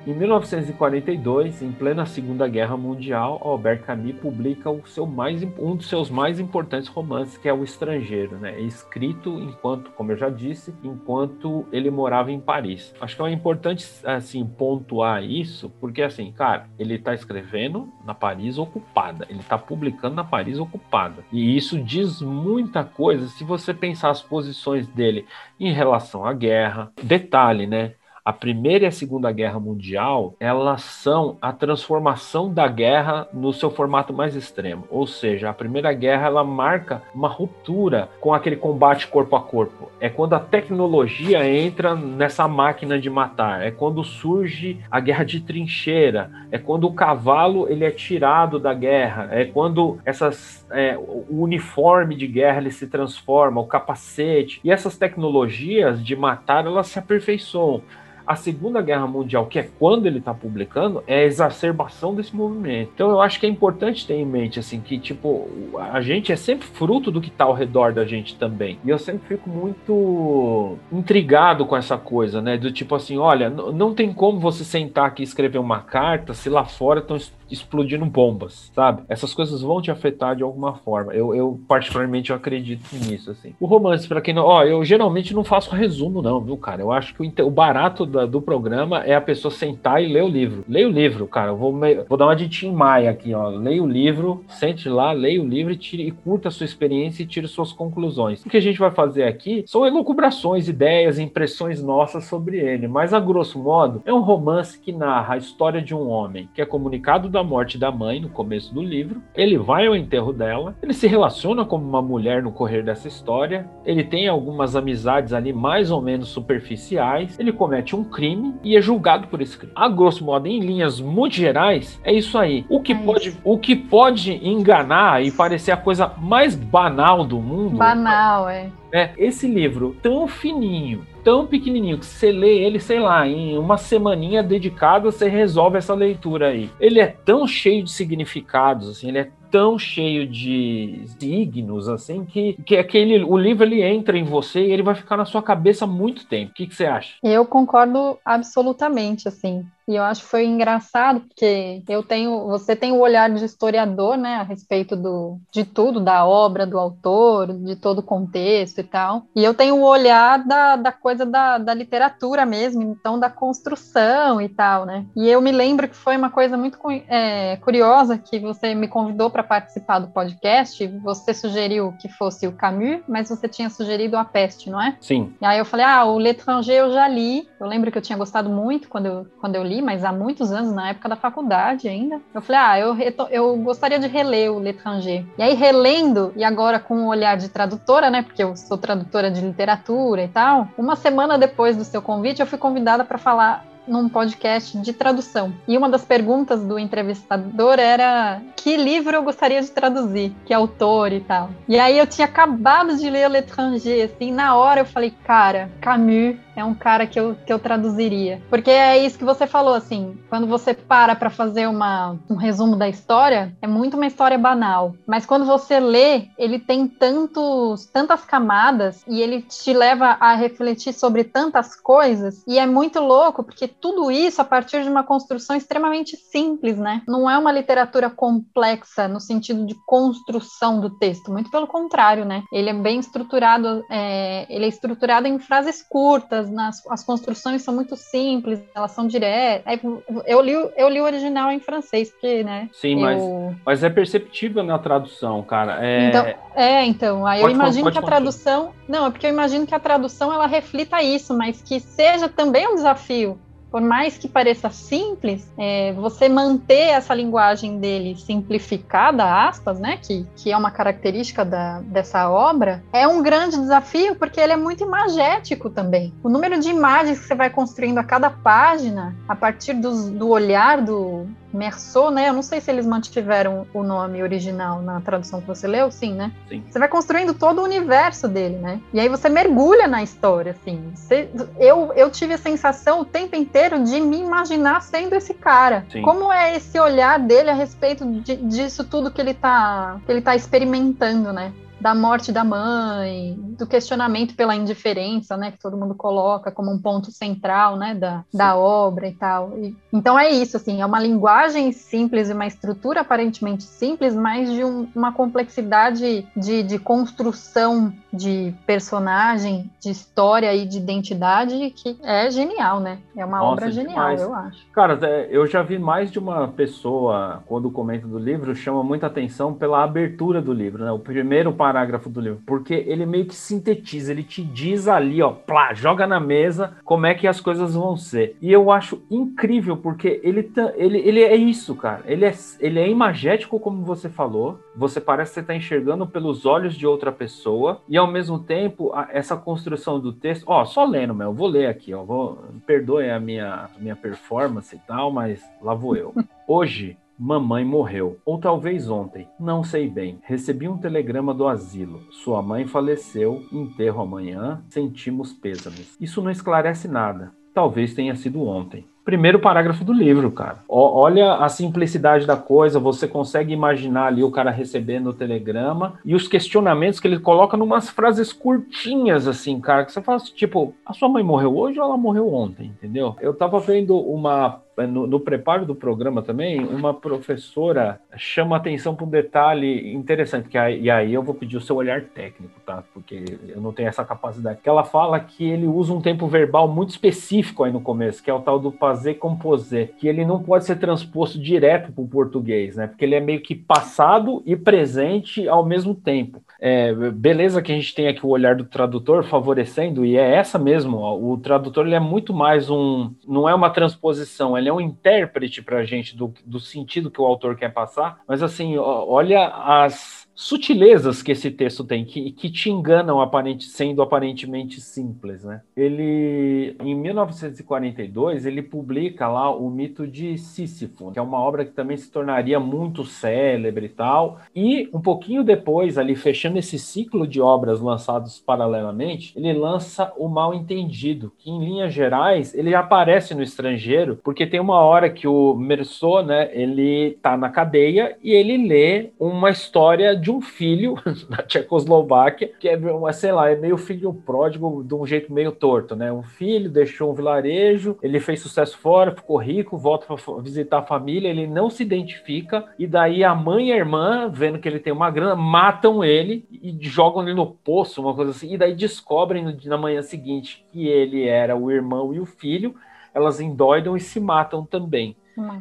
Em 1942, em plena Segunda Guerra Mundial, Albert Camus publica mais, um dos seus mais importantes romances, que é O Estrangeiro, né? É escrito enquanto, como eu já disse, enquanto ele morava em Paris. Acho que é importante assim pontuar isso, porque assim, cara, ele está escrevendo na Paris ocupada, ele está publicando na Paris ocupada, e isso diz muita coisa se você pensar as posições dele em relação à guerra. Detalhe, né? A Primeira e a Segunda Guerra Mundial, elas são a transformação da guerra no seu formato mais extremo. Ou seja, a Primeira Guerra ela marca uma ruptura com aquele combate corpo a corpo. É quando a tecnologia entra nessa máquina de matar. É quando surge a guerra de trincheira. É quando o cavalo ele é tirado da guerra. É quando essas é, o uniforme de guerra ele se transforma, o capacete e essas tecnologias de matar elas se aperfeiçoam a Segunda Guerra Mundial, que é quando ele está publicando, é a exacerbação desse movimento. Então eu acho que é importante ter em mente assim que tipo a gente é sempre fruto do que está ao redor da gente também. E eu sempre fico muito intrigado com essa coisa, né? Do tipo assim, olha, não tem como você sentar aqui e escrever uma carta se lá fora estão explodindo bombas, sabe? Essas coisas vão te afetar de alguma forma. Eu, eu particularmente, eu acredito nisso, assim. O romance, para quem não... Ó, eu geralmente não faço resumo, não, viu, cara? Eu acho que o, o barato da, do programa é a pessoa sentar e ler o livro. Leia o livro, cara. Eu vou, vou dar uma de Tim Maia aqui, ó. Leia o livro, sente lá, leia o livro e, tire, e curta a sua experiência e tire suas conclusões. O que a gente vai fazer aqui são elucubrações, ideias, impressões nossas sobre ele. Mas, a grosso modo, é um romance que narra a história de um homem que é comunicado da morte da mãe no começo do livro. Ele vai ao enterro dela, ele se relaciona como uma mulher no correr dessa história, ele tem algumas amizades ali mais ou menos superficiais, ele comete um crime e é julgado por esse crime. A grosso modo, em linhas muito gerais, é isso aí. O que, é pode, o que pode enganar e parecer a coisa mais banal do mundo. Banal, é. É, esse livro tão fininho, tão pequenininho que você lê ele, sei lá, em uma semaninha dedicada, você resolve essa leitura aí. Ele é tão cheio de significados, assim, ele é tão cheio de signos assim que, que aquele o livro ele entra em você e ele vai ficar na sua cabeça muito tempo. O que, que você acha? Eu concordo absolutamente assim. E eu acho que foi engraçado, porque eu tenho, você tem o olhar de historiador, né, a respeito do, de tudo, da obra, do autor, de todo o contexto e tal. E eu tenho o olhar da, da coisa da, da literatura mesmo, então da construção e tal, né. E eu me lembro que foi uma coisa muito é, curiosa que você me convidou para participar do podcast. Você sugeriu que fosse o Camus, mas você tinha sugerido a Peste, não é? Sim. E aí eu falei, ah, o L'Étranger eu já li. Eu lembro que eu tinha gostado muito quando eu, quando eu li mas há muitos anos, na época da faculdade ainda. Eu falei, ah, eu, eu gostaria de reler o L'Étranger. E aí, relendo, e agora com o um olhar de tradutora, né, porque eu sou tradutora de literatura e tal, uma semana depois do seu convite, eu fui convidada para falar num podcast de tradução. E uma das perguntas do entrevistador era que livro eu gostaria de traduzir, que autor e tal. E aí eu tinha acabado de ler L'Étranger, assim, na hora eu falei, cara, Camus é um cara que eu, que eu traduziria. Porque é isso que você falou, assim, quando você para para fazer uma, um resumo da história, é muito uma história banal. Mas quando você lê, ele tem tantos, tantas camadas e ele te leva a refletir sobre tantas coisas. E é muito louco, porque tudo isso a partir de uma construção extremamente simples, né? Não é uma literatura complexa no sentido de construção do texto, muito pelo contrário, né? Ele é bem estruturado, é, ele é estruturado em frases curtas, nas, as construções são muito simples, elas são diretas. Eu li, eu li o original em francês, porque, né? Sim, eu... mas, mas é perceptível na tradução, cara. É... Então, é, então, aí pode, eu imagino que a tradução. Não, é porque eu imagino que a tradução ela reflita isso, mas que seja também um desafio por mais que pareça simples, é, você manter essa linguagem dele simplificada, aspas, né, que, que é uma característica da, dessa obra, é um grande desafio porque ele é muito imagético também. O número de imagens que você vai construindo a cada página, a partir do, do olhar do, Merceau, né? Eu não sei se eles mantiveram o nome original na tradução que você leu, sim, né? Sim. Você vai construindo todo o universo dele, né? E aí você mergulha na história, assim. Você, eu, eu tive a sensação o tempo inteiro de me imaginar sendo esse cara. Sim. Como é esse olhar dele a respeito de, disso tudo que ele tá, que ele tá experimentando, né? Da morte da mãe, do questionamento pela indiferença, né, que todo mundo coloca como um ponto central, né, da, da obra e tal. E, então é isso, assim, é uma linguagem simples e uma estrutura aparentemente simples, mas de um, uma complexidade de, de construção de personagem, de história e de identidade que é genial, né? É uma Nossa, obra genial, demais. eu acho. Cara, é, eu já vi mais de uma pessoa, quando comenta do livro, chama muita atenção pela abertura do livro, né? O primeiro parágrafo do livro, porque ele meio que sintetiza, ele te diz ali, ó, plá, joga na mesa como é que as coisas vão ser. E eu acho incrível, porque ele, ele, ele é isso, cara. Ele é, ele é imagético, como você falou. Você parece que você tá enxergando pelos olhos de outra pessoa. E ao mesmo tempo, essa construção do texto. Ó, só lendo, meu, eu vou ler aqui, ó. Vou, perdoe a minha, minha performance e tal, mas lá vou eu. Hoje, Mamãe morreu, ou talvez ontem, não sei bem. Recebi um telegrama do asilo. Sua mãe faleceu, enterro amanhã, sentimos pêsames. Isso não esclarece nada. Talvez tenha sido ontem primeiro parágrafo do livro, cara. O, olha a simplicidade da coisa, você consegue imaginar ali o cara recebendo o telegrama e os questionamentos que ele coloca numas frases curtinhas, assim, cara, que você fala assim, tipo, a sua mãe morreu hoje ou ela morreu ontem, entendeu? Eu tava vendo uma no, no preparo do programa também, uma professora chama atenção para um detalhe interessante, que aí, e aí eu vou pedir o seu olhar técnico, tá? Porque eu não tenho essa capacidade. Que ela fala que ele usa um tempo verbal muito específico aí no começo, que é o tal do fazer composer, que ele não pode ser transposto direto para o português, né? Porque ele é meio que passado e presente ao mesmo tempo. É, beleza que a gente tem aqui o olhar do tradutor favorecendo, e é essa mesmo. Ó, o tradutor ele é muito mais um. Não é uma transposição, ele é um intérprete para a gente do, do sentido que o autor quer passar. Mas assim, olha as sutilezas que esse texto tem, que, que te enganam aparente, sendo aparentemente simples, né? Ele, em 1942, ele publica lá o mito de Sísifo, que é uma obra que também se tornaria muito célebre e tal. E um pouquinho depois, ali fechando esse ciclo de obras lançados paralelamente, ele lança o Mal Entendido, que em linhas gerais ele aparece no estrangeiro, porque tem uma hora que o Merceau, né, ele tá na cadeia e ele lê uma história de de um filho na Tchecoslováquia, que é, sei lá, é meio filho pródigo de um jeito meio torto, né? Um filho deixou um vilarejo, ele fez sucesso fora, ficou rico, volta para visitar a família, ele não se identifica, e daí a mãe e a irmã, vendo que ele tem uma grana, matam ele e jogam ele no poço, uma coisa assim, e daí descobrem na manhã seguinte que ele era o irmão e o filho, elas endoidam e se matam também.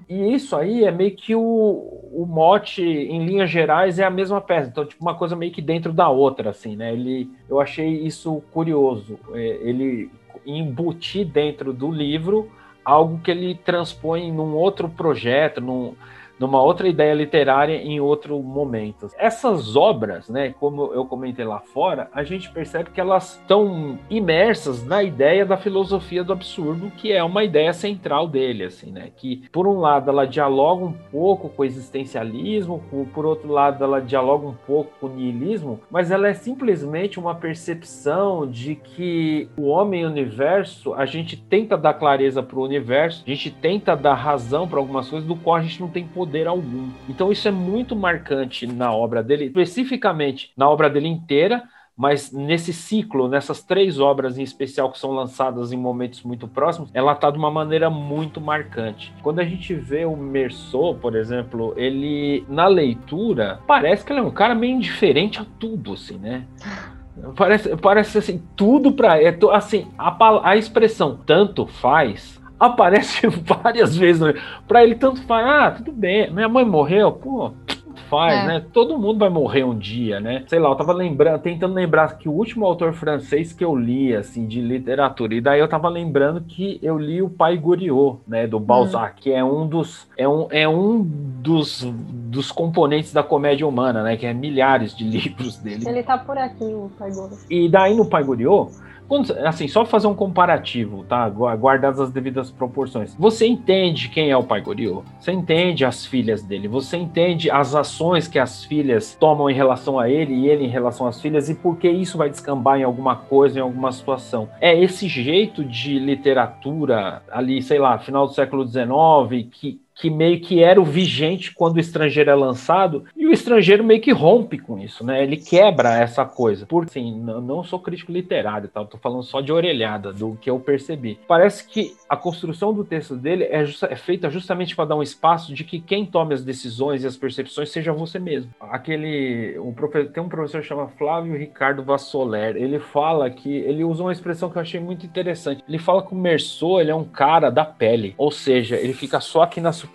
E isso aí é meio que o, o mote, em linhas gerais, é a mesma peça. Então, tipo, uma coisa meio que dentro da outra, assim, né? Ele, eu achei isso curioso. É, ele embutir dentro do livro algo que ele transpõe num outro projeto, num, numa outra ideia literária em outro momento. Essas obras, né, como eu comentei lá fora, a gente percebe que elas estão imersas na ideia da filosofia do absurdo, que é uma ideia central dele, assim, né, que por um lado ela dialoga um pouco com o existencialismo, por outro lado ela dialoga um pouco com o niilismo, mas ela é simplesmente uma percepção de que o homem e o universo, a gente tenta dar clareza para o universo, a gente tenta dar razão para algumas coisas do qual a gente não tem poder poder algum. Então isso é muito marcante na obra dele, especificamente na obra dele inteira, mas nesse ciclo, nessas três obras em especial que são lançadas em momentos muito próximos, ela está de uma maneira muito marcante. Quando a gente vê o Merceau, por exemplo, ele na leitura parece que ele é um cara meio indiferente a tudo, assim, né? Parece, parece assim, tudo para é, assim, a, a expressão tanto faz aparece várias vezes. Né? Para ele, tanto faz, ah, tudo bem, minha mãe morreu, pô, faz, é. né? Todo mundo vai morrer um dia, né? Sei lá, eu tava lembrando, tentando lembrar que o último autor francês que eu li, assim, de literatura, e daí eu tava lembrando que eu li o Pai Goriot, né, do Balzac, hum. que é um dos é um, é um dos, dos componentes da comédia humana, né, que é milhares de livros dele. Ele tá por aqui, o Pai Goriot. E daí no Pai Goriot, quando, assim, só fazer um comparativo, tá? Guardadas as devidas proporções. Você entende quem é o pai Goriot? Você entende as filhas dele? Você entende as ações que as filhas tomam em relação a ele e ele em relação às filhas e por que isso vai descambar em alguma coisa, em alguma situação? É esse jeito de literatura ali, sei lá, final do século XIX que que meio que era o vigente quando o estrangeiro é lançado, e o estrangeiro meio que rompe com isso, né? Ele quebra essa coisa. Por assim, não sou crítico literário, tá? Eu tô falando só de orelhada do que eu percebi. Parece que a construção do texto dele é, é feita justamente para dar um espaço de que quem tome as decisões e as percepções seja você mesmo. Aquele. Um professor, tem um professor que chama Flávio Ricardo Vassoler. Ele fala que. Ele usa uma expressão que eu achei muito interessante. Ele fala que o Merceau ele é um cara da pele. Ou seja, ele fica só aqui na superfície.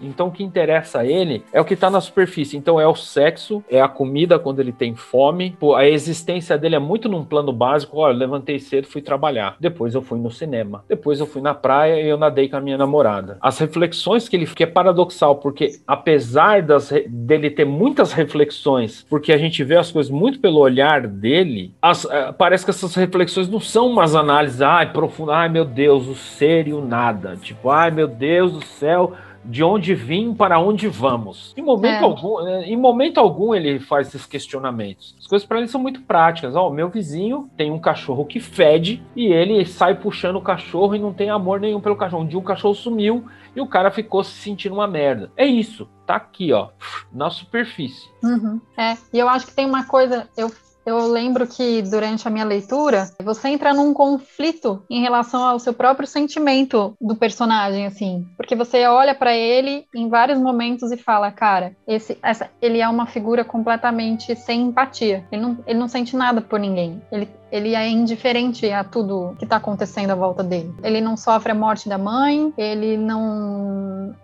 Então o que interessa a ele é o que está na superfície. Então é o sexo, é a comida quando ele tem fome. Pô, a existência dele é muito num plano básico. Olha, levantei cedo, fui trabalhar. Depois eu fui no cinema. Depois eu fui na praia e eu nadei com a minha namorada. As reflexões que ele que é paradoxal, porque apesar das, dele ter muitas reflexões, porque a gente vê as coisas muito pelo olhar dele, as, uh, parece que essas reflexões não são umas análises, ai, profundas, ai meu Deus, o ser e o nada. Tipo, ai meu Deus do céu, de onde vim, para onde vamos. Em momento, é. algum, né, em momento algum ele faz esses questionamentos. As coisas para ele são muito práticas. Ó, oh, meu vizinho tem um cachorro que fede e ele sai puxando o cachorro e não tem amor nenhum pelo cachorro. Um dia o cachorro sumiu e o cara ficou se sentindo uma merda. É isso. Tá aqui, ó, na superfície. Uhum. É, e eu acho que tem uma coisa, eu eu lembro que durante a minha leitura, você entra num conflito em relação ao seu próprio sentimento do personagem, assim, porque você olha para ele em vários momentos e fala, cara, esse, essa, ele é uma figura completamente sem empatia. Ele não, ele não sente nada por ninguém. Ele, ele é indiferente a tudo que está acontecendo à volta dele. Ele não sofre a morte da mãe, ele não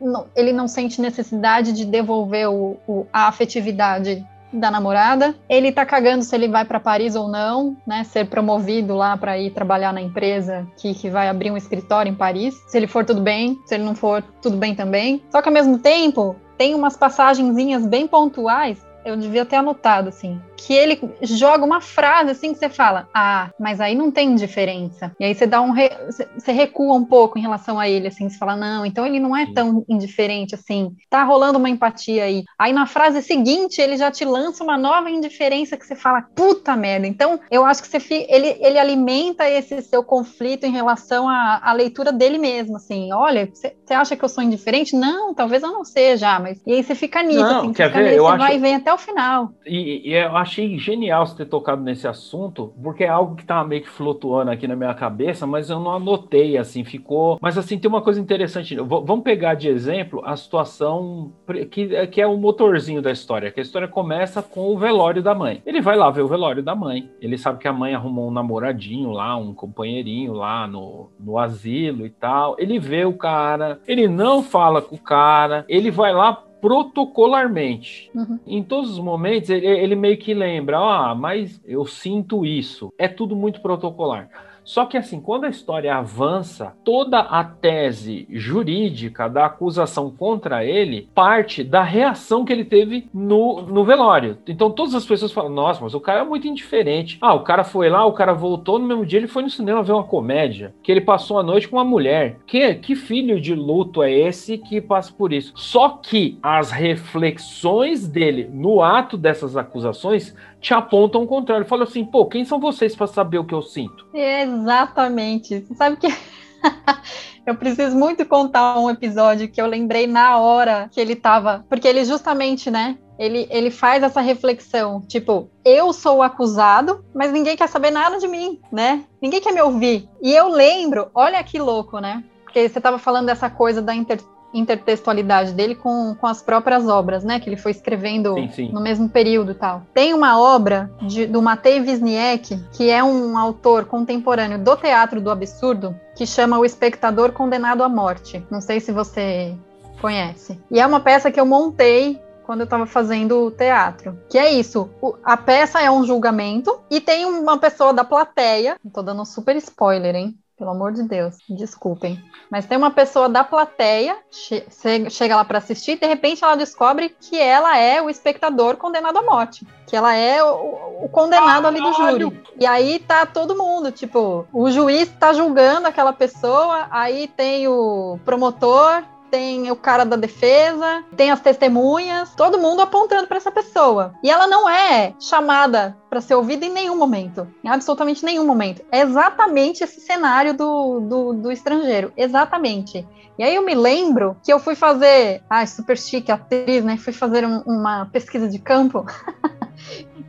não, ele não sente necessidade de devolver o, o, a afetividade da namorada. Ele tá cagando se ele vai para Paris ou não, né? Ser promovido lá para ir trabalhar na empresa que, que vai abrir um escritório em Paris. Se ele for, tudo bem. Se ele não for, tudo bem também. Só que ao mesmo tempo, tem umas passagenzinhas bem pontuais eu devia ter anotado, assim, que ele joga uma frase assim que você fala, ah, mas aí não tem diferença. E aí você dá um re... você recua um pouco em relação a ele, assim, você fala, não, então ele não é tão indiferente assim, tá rolando uma empatia aí. Aí na frase seguinte ele já te lança uma nova indiferença que você fala, puta merda. Então eu acho que você ele, ele alimenta esse seu conflito em relação à, à leitura dele mesmo, assim, olha, você, acha que eu sou indiferente? Não, talvez eu não seja, mas e aí você fica nisso, não, assim, quer ver? Nisso, eu acho... vai e vem até o final. E, e, eu achei genial você ter tocado nesse assunto, porque é algo que tava meio que flutuando aqui na minha cabeça, mas eu não anotei, assim, ficou. Mas assim, tem uma coisa interessante. V vamos pegar de exemplo a situação que, que é o motorzinho da história, que a história começa com o velório da mãe. Ele vai lá ver o velório da mãe. Ele sabe que a mãe arrumou um namoradinho lá, um companheirinho lá no, no asilo e tal. Ele vê o cara, ele não fala com o cara, ele vai lá protocolarmente. Uhum. Em todos os momentos, ele, ele meio que lembra: ah, mas eu sinto isso. É tudo muito protocolar. Só que assim, quando a história avança, toda a tese jurídica da acusação contra ele parte da reação que ele teve no, no velório. Então todas as pessoas falam: nossa, mas o cara é muito indiferente. Ah, o cara foi lá, o cara voltou, no mesmo dia ele foi no cinema ver uma comédia, que ele passou a noite com uma mulher. Que, que filho de luto é esse que passa por isso? Só que as reflexões dele no ato dessas acusações te apontam o contrário. Fala assim, pô, quem são vocês para saber o que eu sinto? Exatamente. Você sabe que eu preciso muito contar um episódio que eu lembrei na hora que ele tava, porque ele justamente, né? Ele, ele faz essa reflexão, tipo, eu sou o acusado, mas ninguém quer saber nada de mim, né? Ninguém quer me ouvir. E eu lembro, olha que louco, né? Porque você estava falando dessa coisa da inter intertextualidade dele com, com as próprias obras, né? Que ele foi escrevendo sim, sim. no mesmo período e tal. Tem uma obra de, do Matei Wisniewski, que é um autor contemporâneo do teatro do absurdo, que chama O Espectador Condenado à Morte. Não sei se você conhece. E é uma peça que eu montei quando eu estava fazendo teatro. Que é isso, o, a peça é um julgamento e tem uma pessoa da plateia, tô dando um super spoiler, hein? Pelo amor de Deus, desculpem. Mas tem uma pessoa da plateia, che chega lá para assistir, e de repente ela descobre que ela é o espectador condenado à morte. Que ela é o, o condenado Caralho. ali do júri. E aí tá todo mundo, tipo, o juiz tá julgando aquela pessoa, aí tem o promotor, tem o cara da defesa, tem as testemunhas, todo mundo apontando para essa pessoa. E ela não é chamada para ser ouvida em nenhum momento, em absolutamente nenhum momento. É exatamente esse cenário do, do, do estrangeiro, exatamente. E aí eu me lembro que eu fui fazer, ah, super chique, atriz, né? Fui fazer um, uma pesquisa de campo.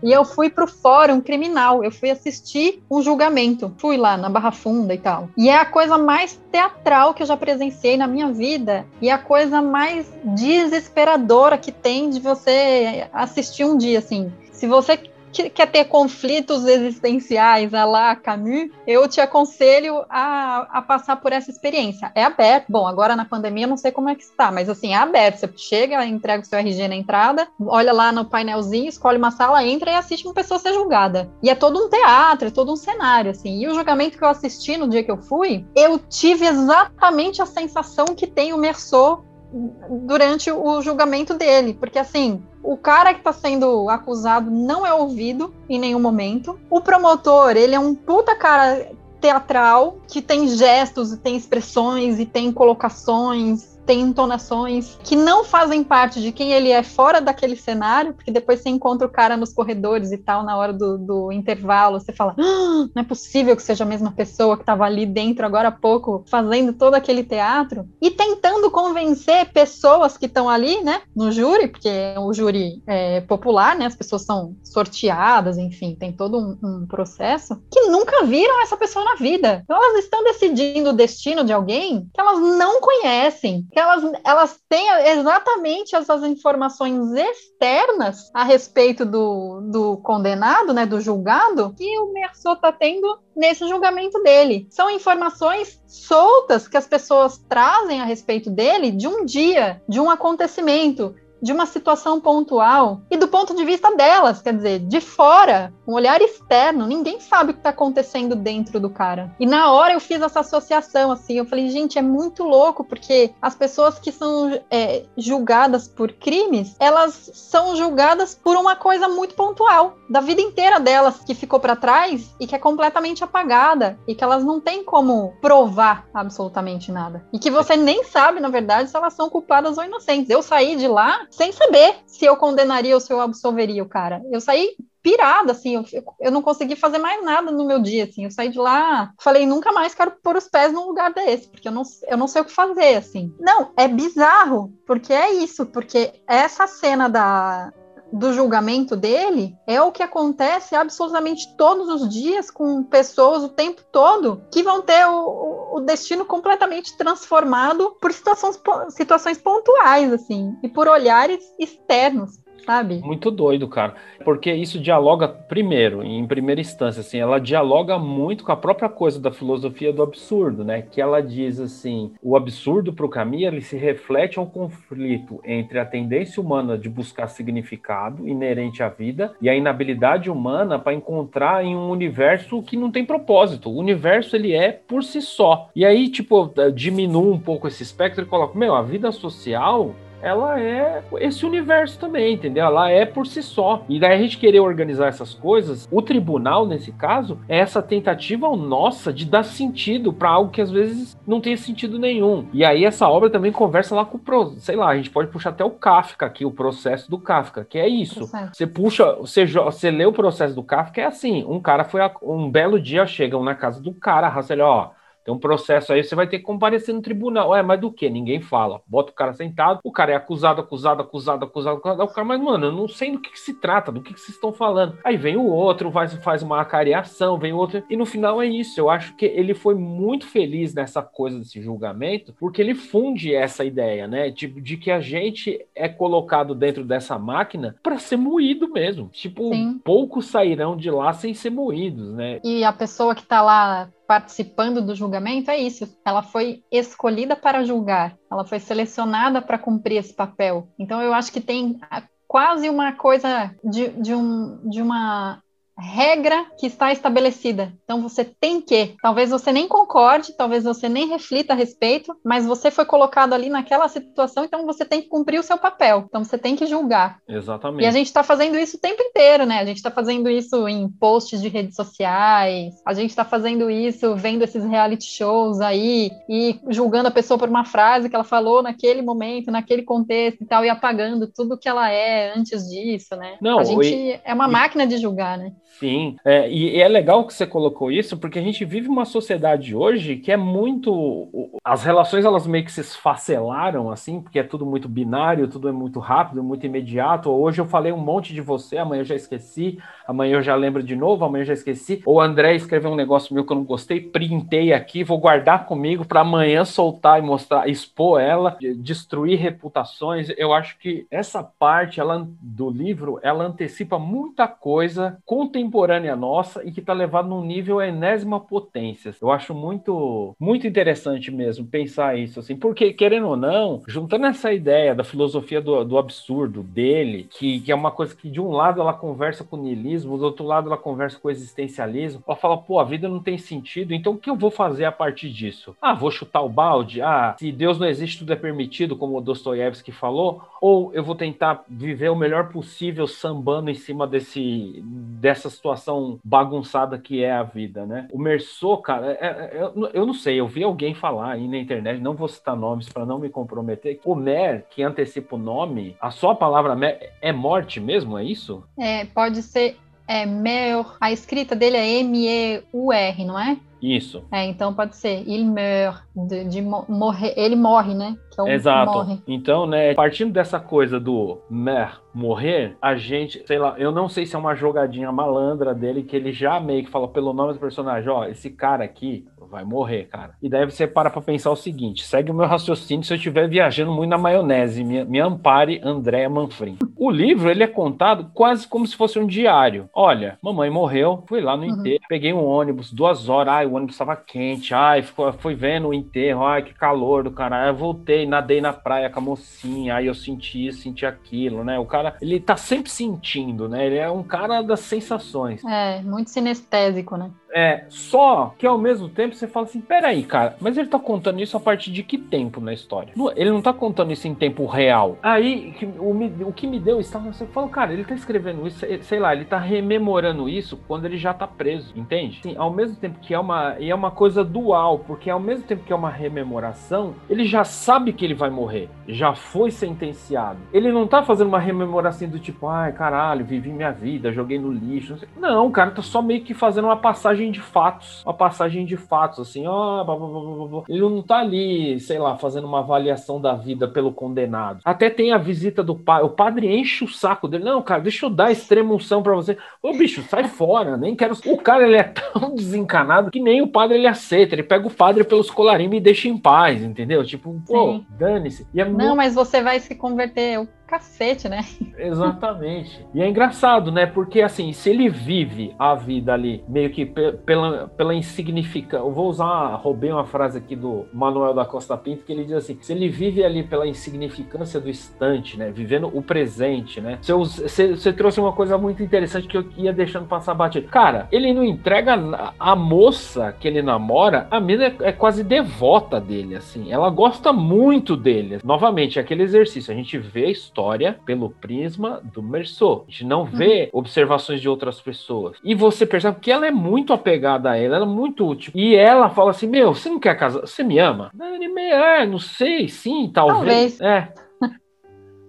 E eu fui pro fórum criminal, eu fui assistir um julgamento. Fui lá na Barra Funda e tal. E é a coisa mais teatral que eu já presenciei na minha vida e a coisa mais desesperadora que tem de você assistir um dia assim. Se você que quer ter conflitos existenciais a lá Camus, eu te aconselho a, a passar por essa experiência. É aberto. Bom, agora na pandemia eu não sei como é que está, mas assim, é aberto. Você chega, entrega o seu RG na entrada, olha lá no painelzinho, escolhe uma sala, entra e assiste uma pessoa ser julgada. E é todo um teatro, é todo um cenário, assim. E o julgamento que eu assisti no dia que eu fui, eu tive exatamente a sensação que tem o Merceau durante o julgamento dele, porque assim, o cara que está sendo acusado não é ouvido em nenhum momento. O promotor, ele é um puta cara teatral que tem gestos, tem expressões e tem colocações tem entonações que não fazem parte de quem ele é fora daquele cenário, porque depois você encontra o cara nos corredores e tal, na hora do, do intervalo, você fala, ah, não é possível que seja a mesma pessoa que estava ali dentro agora há pouco, fazendo todo aquele teatro, e tentando convencer pessoas que estão ali, né, no júri, porque o júri é popular, né, as pessoas são sorteadas, enfim, tem todo um, um processo, que nunca viram essa pessoa na vida. Então elas estão decidindo o destino de alguém que elas não conhecem, que elas, elas têm exatamente essas informações externas a respeito do, do condenado, né, do julgado, que o Merceau está tendo nesse julgamento dele. São informações soltas que as pessoas trazem a respeito dele de um dia, de um acontecimento, de uma situação pontual e do ponto de vista delas, quer dizer, de fora, um olhar externo, ninguém sabe o que está acontecendo dentro do cara. E na hora eu fiz essa associação, assim, eu falei, gente, é muito louco, porque as pessoas que são é, julgadas por crimes, elas são julgadas por uma coisa muito pontual, da vida inteira delas, que ficou para trás e que é completamente apagada, e que elas não têm como provar absolutamente nada. E que você nem sabe, na verdade, se elas são culpadas ou inocentes. Eu saí de lá sem saber se eu condenaria ou se eu absolveria o cara. Eu saí pirada, assim, eu, eu não consegui fazer mais nada no meu dia, assim, eu saí de lá, falei, nunca mais quero pôr os pés num lugar desse, porque eu não, eu não sei o que fazer, assim. Não, é bizarro, porque é isso, porque essa cena da, do julgamento dele é o que acontece absolutamente todos os dias com pessoas o tempo todo que vão ter o, o destino completamente transformado por situações, situações pontuais, assim, e por olhares externos sabe? Muito doido, cara. Porque isso dialoga, primeiro, em primeira instância, assim, ela dialoga muito com a própria coisa da filosofia do absurdo, né? Que ela diz assim: o absurdo para o Camus ele se reflete a um conflito entre a tendência humana de buscar significado inerente à vida e a inabilidade humana para encontrar em um universo que não tem propósito. O universo ele é por si só. E aí, tipo, diminui um pouco esse espectro e coloca: meu, a vida social ela é esse universo também, entendeu? Ela é por si só. E daí a gente querer organizar essas coisas, o tribunal, nesse caso, é essa tentativa nossa de dar sentido para algo que às vezes não tem sentido nenhum. E aí essa obra também conversa lá com o, sei lá, a gente pode puxar até o Kafka aqui, o processo do Kafka, que é isso. Você puxa, você, você lê o processo do Kafka, é assim, um cara foi, a, um belo dia chegam na casa do cara, ele, ó, tem um processo aí, você vai ter que comparecer no tribunal. É, mas do que? Ninguém fala. Bota o cara sentado, o cara é acusado, acusado, acusado, acusado, acusado. O cara, mas, mano, eu não sei do que, que se trata, do que, que vocês estão falando. Aí vem o outro, faz, faz uma acariação, vem o outro. E no final é isso. Eu acho que ele foi muito feliz nessa coisa desse julgamento, porque ele funde essa ideia, né? Tipo, de que a gente é colocado dentro dessa máquina para ser moído mesmo. Tipo, Sim. poucos sairão de lá sem ser moídos, né? E a pessoa que tá lá participando do julgamento é isso. Ela foi escolhida para julgar, ela foi selecionada para cumprir esse papel. Então eu acho que tem quase uma coisa de, de, um, de uma regra que está estabelecida. Então você tem que, talvez você nem concorde, talvez você nem reflita a respeito, mas você foi colocado ali naquela situação, então você tem que cumprir o seu papel. Então você tem que julgar. Exatamente. E a gente está fazendo isso o tempo inteiro, né? A gente está fazendo isso em posts de redes sociais, a gente está fazendo isso vendo esses reality shows aí e julgando a pessoa por uma frase que ela falou naquele momento, naquele contexto e tal, e apagando tudo que ela é antes disso, né? Não, a gente e, é uma e... máquina de julgar, né? Sim, é, e, e, é legal que você colocou isso, porque a gente vive uma sociedade hoje que é muito. As relações elas meio que se esfacelaram, assim, porque é tudo muito binário, tudo é muito rápido, muito imediato. Hoje eu falei um monte de você, amanhã eu já esqueci, amanhã eu já lembro de novo, amanhã eu já esqueci. Ou o André escreveu um negócio meu que eu não gostei, printei aqui, vou guardar comigo para amanhã soltar e mostrar, expor ela, destruir reputações. Eu acho que essa parte ela, do livro ela antecipa muita coisa contemporânea contemporânea nossa e que está levado num nível enésima potência. Eu acho muito, muito interessante mesmo pensar isso, assim, porque, querendo ou não, juntando essa ideia da filosofia do, do absurdo dele, que, que é uma coisa que de um lado ela conversa com o niilismo, do outro lado ela conversa com o existencialismo, ela fala, pô, a vida não tem sentido, então o que eu vou fazer a partir disso? Ah, vou chutar o balde? Ah, se Deus não existe, tudo é permitido, como o Dostoiévski falou, ou eu vou tentar viver o melhor possível sambando em cima desse, dessa nessa situação bagunçada que é a vida, né? O Merceau, cara, é, é, eu, eu não sei, eu vi alguém falar aí na internet, não vou citar nomes para não me comprometer. O Mer, que antecipa o nome, a só palavra Mer é morte mesmo, é isso? É, pode ser é Meur. A escrita dele é M-E-U-R, não é? Isso. É, então pode ser il meurt, de, de morrer, ele morre, né? Que é o Exato. Morre. Então, né, partindo dessa coisa do mer, morrer, a gente, sei lá, eu não sei se é uma jogadinha malandra dele que ele já meio que fala pelo nome do personagem, ó, esse cara aqui, vai morrer, cara. E daí você para pra pensar o seguinte: segue o meu raciocínio se eu estiver viajando muito na maionese. Me, me ampare, André Manfrim. O livro, ele é contado quase como se fosse um diário. Olha, mamãe morreu, fui lá no uhum. enterro, peguei um ônibus, duas horas, ai, o ônibus estava quente, ai, fui vendo o enterro, ai, que calor do cara. Aí eu voltei, nadei na praia com a mocinha, aí eu senti isso, senti aquilo, né? O cara, ele tá sempre sentindo, né? Ele é um cara das sensações. É, muito sinestésico, né? É, só que ao mesmo tempo você fala assim: peraí, cara, mas ele tá contando isso a partir de que tempo na história? Ele não tá contando isso em tempo real. Aí, o, o que me deu estava você falou, cara, ele tá escrevendo isso, sei lá, ele tá rememorando isso quando ele já tá preso, entende? Sim, ao mesmo tempo que é uma, é uma coisa dual, porque ao mesmo tempo que é uma rememoração, ele já sabe que ele vai morrer, já foi sentenciado. Ele não tá fazendo uma rememoração do tipo, ai, caralho, vivi minha vida, joguei no lixo. Não, não cara tá só meio que fazendo uma passagem passagem de fatos. Uma passagem de fatos, assim, ó. Oh, ele não tá ali, sei lá, fazendo uma avaliação da vida pelo condenado. Até tem a visita do pai. O padre enche o saco dele. Não, cara, deixa eu dar extrema unção pra você. Ô, bicho, sai fora, nem quero. O cara, ele é tão desencanado que nem o padre ele aceita. Ele pega o padre pelos colarinhos e deixa em paz, entendeu? Tipo, pô, dane-se. É não, muito... mas você vai se converter cacete, né? Exatamente. E é engraçado, né? Porque assim, se ele vive a vida ali meio que pela, pela insignificância. Eu vou usar, roubei uma frase aqui do Manuel da Costa Pinto, que ele diz assim: se ele vive ali pela insignificância do instante, né? Vivendo o presente, né? Você, você trouxe uma coisa muito interessante que eu ia deixando passar batido. Cara, ele não entrega a moça que ele namora, a mina é, é quase devota dele, assim. Ela gosta muito dele. Novamente, é aquele exercício. A gente vê a história história pelo prisma do Merceau. A gente não vê uhum. observações de outras pessoas. E você percebe que ela é muito apegada a ela, ela é muito útil. E ela fala assim: Meu, você não quer casar? Você me ama? É, não sei, sim, talvez. talvez. É.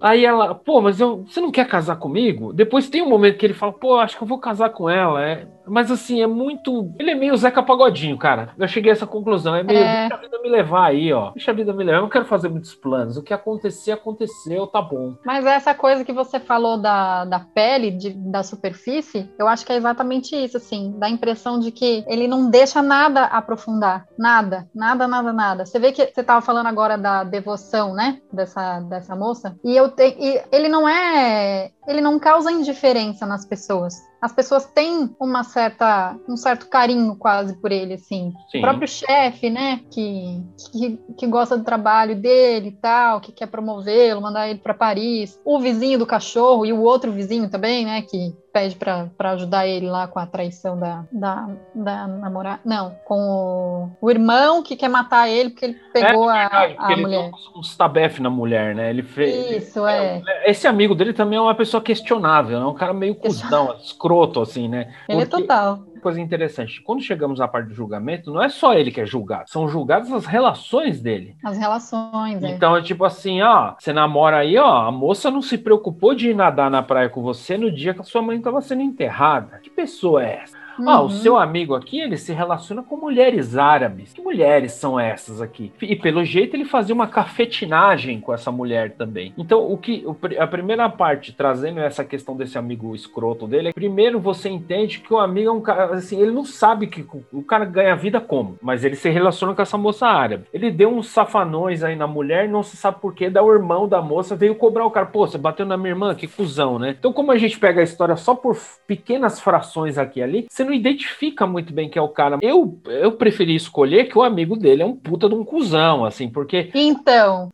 Aí ela, pô, mas eu, você não quer casar comigo? Depois tem um momento que ele fala, pô, acho que eu vou casar com ela. É, mas assim, é muito. Ele é meio Zeca Pagodinho, cara. Eu cheguei a essa conclusão. É meio. É... Deixa a vida me levar aí, ó. Deixa a vida me levar. Eu não quero fazer muitos planos. O que acontecer, aconteceu, tá bom. Mas essa coisa que você falou da, da pele, de, da superfície, eu acho que é exatamente isso, assim. Dá a impressão de que ele não deixa nada aprofundar. Nada, nada, nada, nada. Você vê que você tava falando agora da devoção, né? Dessa, dessa moça. E eu te, e ele não é. Ele não causa indiferença nas pessoas as pessoas têm uma certa, um certo carinho quase por ele, assim. Sim. O próprio chefe, né, que, que, que, gosta do trabalho dele e tal, que quer promovê-lo, mandar ele para Paris. O vizinho do cachorro e o outro vizinho também, né, que pede para ajudar ele lá com a traição da, da, da namorada. Não, com o, o, irmão que quer matar ele porque ele pegou é, verdade, a, a ele mulher. um stabef na mulher, né? Ele fez. Isso, é. é. Esse amigo dele também é uma pessoa questionável, é né? um cara meio cuzão, escroto, assim, né? Ele é porque... é total coisa interessante. Quando chegamos à parte do julgamento, não é só ele que é julgado, são julgadas as relações dele. As relações, é. Então é tipo assim, ó, você namora aí, ó, a moça não se preocupou de ir nadar na praia com você no dia que a sua mãe estava sendo enterrada. Que pessoa é essa? Uhum. Ah, o seu amigo aqui, ele se relaciona com mulheres árabes. Que mulheres são essas aqui? E pelo jeito ele fazia uma cafetinagem com essa mulher também. Então, o que a primeira parte trazendo essa questão desse amigo escroto dele, é primeiro você entende que o amigo é um cara assim, ele não sabe que o cara ganha vida como, mas ele se relaciona com essa moça árabe. Ele deu uns safanões aí na mulher, não se sabe por quê, o irmão da moça veio cobrar o cara. Pô, você bateu na minha irmã, que cuzão, né? Então, como a gente pega a história só por pequenas frações aqui e ali, você não identifica muito bem que é o cara. Eu, eu preferi escolher que o amigo dele é um puta de um cuzão, assim, porque. Então.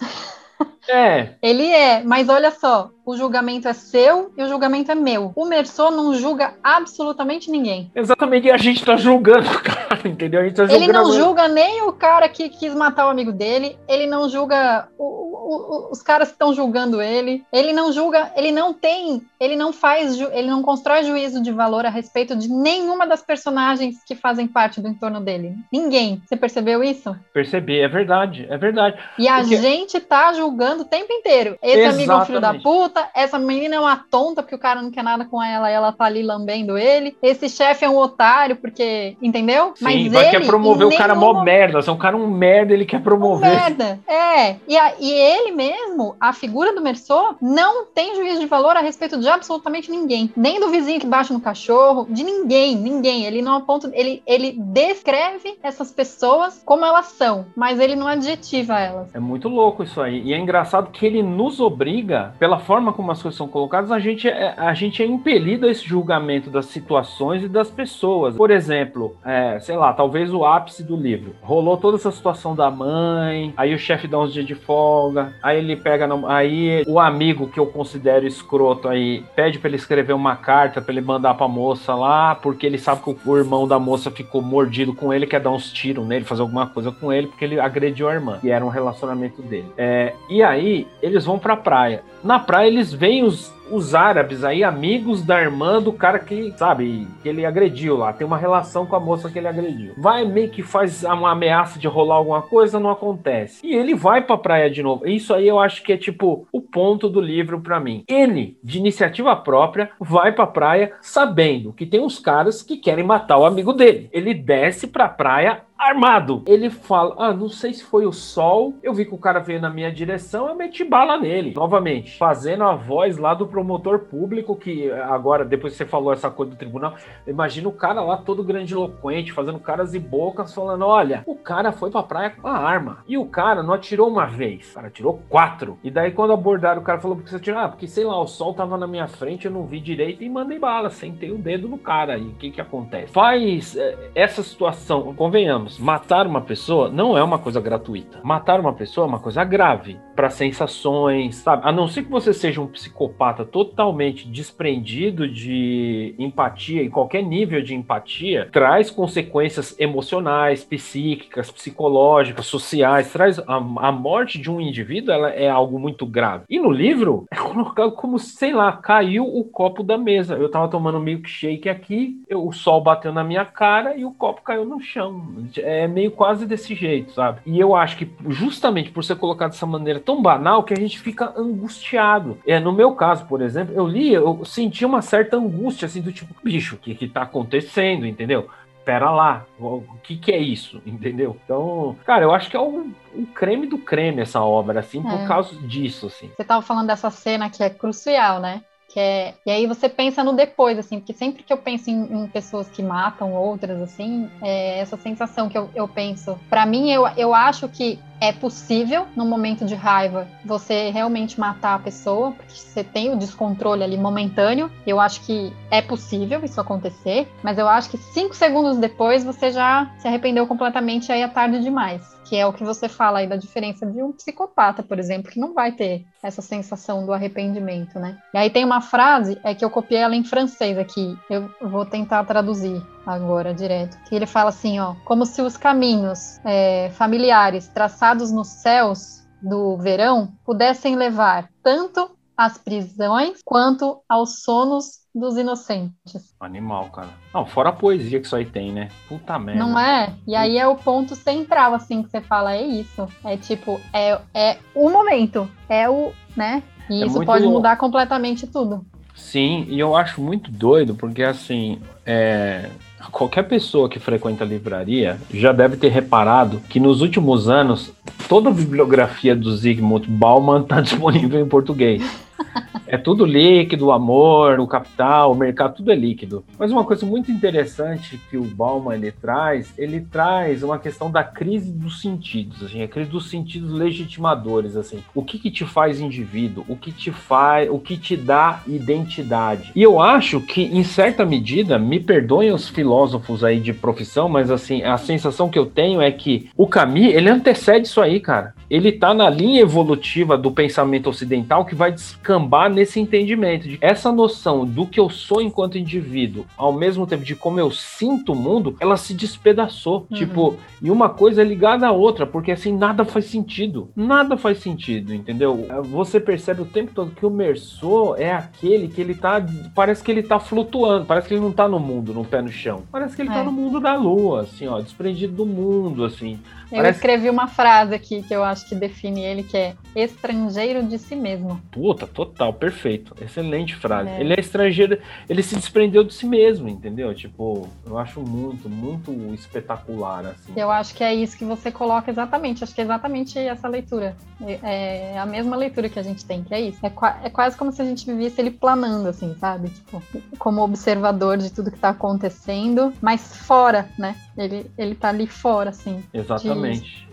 É. Ele é, mas olha só, o julgamento é seu e o julgamento é meu. O Merceau não julga absolutamente ninguém. Exatamente, e a gente tá julgando o cara, entendeu? A gente tá ele não julga nem o cara que quis matar o amigo dele, ele não julga o, o, os caras que estão julgando ele. Ele não julga, ele não tem, ele não faz, ele não constrói juízo de valor a respeito de nenhuma das personagens que fazem parte do entorno dele. Ninguém. Você percebeu isso? Percebi, é verdade, é verdade. E a porque... gente tá julgando o tempo inteiro. Esse Exatamente. amigo é um filho da puta, essa menina é uma tonta porque o cara não quer nada com ela, ela tá ali lambendo ele. Esse chefe é um otário porque, entendeu? Sim, Mas ele quer promover o cara mó merda, é um cara um merda, ele quer promover. Um merda. É. E, a, e ele mesmo, a figura do Merceau, não tem juízo de valor a respeito de absolutamente ninguém, nem do vizinho que bate no cachorro, de ninguém, ninguém. Ele não aponta, ele ele descreve essas pessoas como elas são, mas ele não adjetiva elas. É muito louco isso aí. E é engraçado que ele nos obriga, pela forma como as coisas são colocadas, a gente é, a gente é impelido a esse julgamento das situações e das pessoas. Por exemplo, é, sei lá, talvez o ápice do livro. Rolou toda essa situação da mãe, aí o chefe dá uns dias de folga, aí ele pega, aí o amigo que eu considero escroto aí pede para ele escrever uma carta para ele mandar pra moça lá, porque ele sabe que o irmão da moça ficou mordido com ele, quer dar uns tiros nele, fazer alguma coisa com ele, porque ele agrediu a irmã, que era um relacionamento dele. É, e aí, eles vão pra praia. Na praia, eles veem os os árabes aí, amigos da irmã do cara que, sabe, que ele agrediu lá. Tem uma relação com a moça que ele agrediu. Vai meio que faz uma ameaça de rolar alguma coisa, não acontece. E ele vai pra praia de novo. Isso aí eu acho que é tipo o ponto do livro para mim. Ele, de iniciativa própria, vai pra praia sabendo que tem uns caras que querem matar o amigo dele. Ele desce pra praia armado. Ele fala: Ah, não sei se foi o sol. Eu vi que o cara veio na minha direção, eu meti bala nele. Novamente, fazendo a voz lá do promotor público, que agora, depois que você falou essa coisa do tribunal, imagina o cara lá todo grandiloquente, fazendo caras e bocas, falando: Olha, o cara foi pra praia com a arma. E o cara não atirou uma vez, o cara atirou quatro. E daí, quando abordaram, o cara falou: Por que você atirou? Ah, porque sei lá, o sol tava na minha frente, eu não vi direito e mandei bala, sentei o dedo no cara. E o que que acontece? Faz eh, essa situação, convenhamos matar uma pessoa não é uma coisa gratuita. Matar uma pessoa é uma coisa grave para sensações, sabe? A não ser que você seja um psicopata totalmente desprendido de empatia e qualquer nível de empatia, traz consequências emocionais, psíquicas, psicológicas, sociais, traz a, a morte de um indivíduo, ela é algo muito grave. E no livro é colocado como, sei lá, caiu o copo da mesa. Eu tava tomando milkshake aqui, eu, o sol bateu na minha cara e o copo caiu no chão é meio quase desse jeito, sabe? E eu acho que justamente por ser colocado dessa maneira tão banal que a gente fica angustiado. É, no meu caso, por exemplo, eu li, eu senti uma certa angústia, assim, do tipo, bicho, o que que tá acontecendo, entendeu? pera lá, o que que é isso, entendeu? Então, cara, eu acho que é um, um creme do creme essa obra, assim, é. por causa disso, assim. Você tava falando dessa cena que é crucial, né? Que é, e aí você pensa no depois, assim, porque sempre que eu penso em, em pessoas que matam outras, assim, é essa sensação que eu, eu penso. Para mim, eu, eu acho que é possível, no momento de raiva, você realmente matar a pessoa, porque você tem o descontrole ali momentâneo. Eu acho que é possível isso acontecer, mas eu acho que cinco segundos depois você já se arrependeu completamente e aí é tarde demais que é o que você fala aí da diferença de um psicopata, por exemplo, que não vai ter essa sensação do arrependimento, né? E aí tem uma frase, é que eu copiei ela em francês aqui, eu vou tentar traduzir agora direto, que ele fala assim, ó, como se os caminhos é, familiares traçados nos céus do verão pudessem levar tanto às prisões quanto aos sonos dos inocentes. Animal, cara. Não, fora a poesia que isso aí tem, né? Puta merda. Não é? E aí é o ponto central, assim, que você fala, é isso. É tipo, é, é o momento. É o, né? E é isso pode mudar completamente tudo. Sim, e eu acho muito doido, porque assim, é, qualquer pessoa que frequenta a livraria já deve ter reparado que nos últimos anos toda a bibliografia do Zygmunt Bauman está disponível em português. É tudo líquido, o amor, o capital, o mercado, tudo é líquido. Mas uma coisa muito interessante que o Bauman ele traz, ele traz uma questão da crise dos sentidos, assim, a crise dos sentidos legitimadores, assim. O que que te faz indivíduo? O que te faz, o que te dá identidade? E eu acho que em certa medida, me perdoem os filósofos aí de profissão, mas assim, a sensação que eu tenho é que o Camus, ele antecede isso aí, cara. Ele tá na linha evolutiva do pensamento ocidental que vai descambar nesse entendimento. De essa noção do que eu sou enquanto indivíduo, ao mesmo tempo de como eu sinto o mundo, ela se despedaçou. Uhum. Tipo, e uma coisa é ligada à outra, porque assim, nada faz sentido. Nada faz sentido, entendeu? Você percebe o tempo todo que o Merceau é aquele que ele tá. Parece que ele tá flutuando, parece que ele não tá no mundo, no pé no chão. Parece que ele tá é. tá no mundo da lua, assim, ó, desprendido do mundo, assim. Eu Parece... escrevi uma frase aqui que eu acho que define ele, que é estrangeiro de si mesmo. Puta, total, perfeito. Excelente frase. É. Ele é estrangeiro, ele se desprendeu de si mesmo, entendeu? Tipo, eu acho muito, muito espetacular, assim. Eu acho que é isso que você coloca exatamente. Acho que é exatamente essa leitura. É, é a mesma leitura que a gente tem, que é isso. É, é quase como se a gente vivesse ele planando, assim, sabe? Tipo, como observador de tudo que tá acontecendo, mas fora, né? Ele, ele tá ali fora, assim. Exatamente.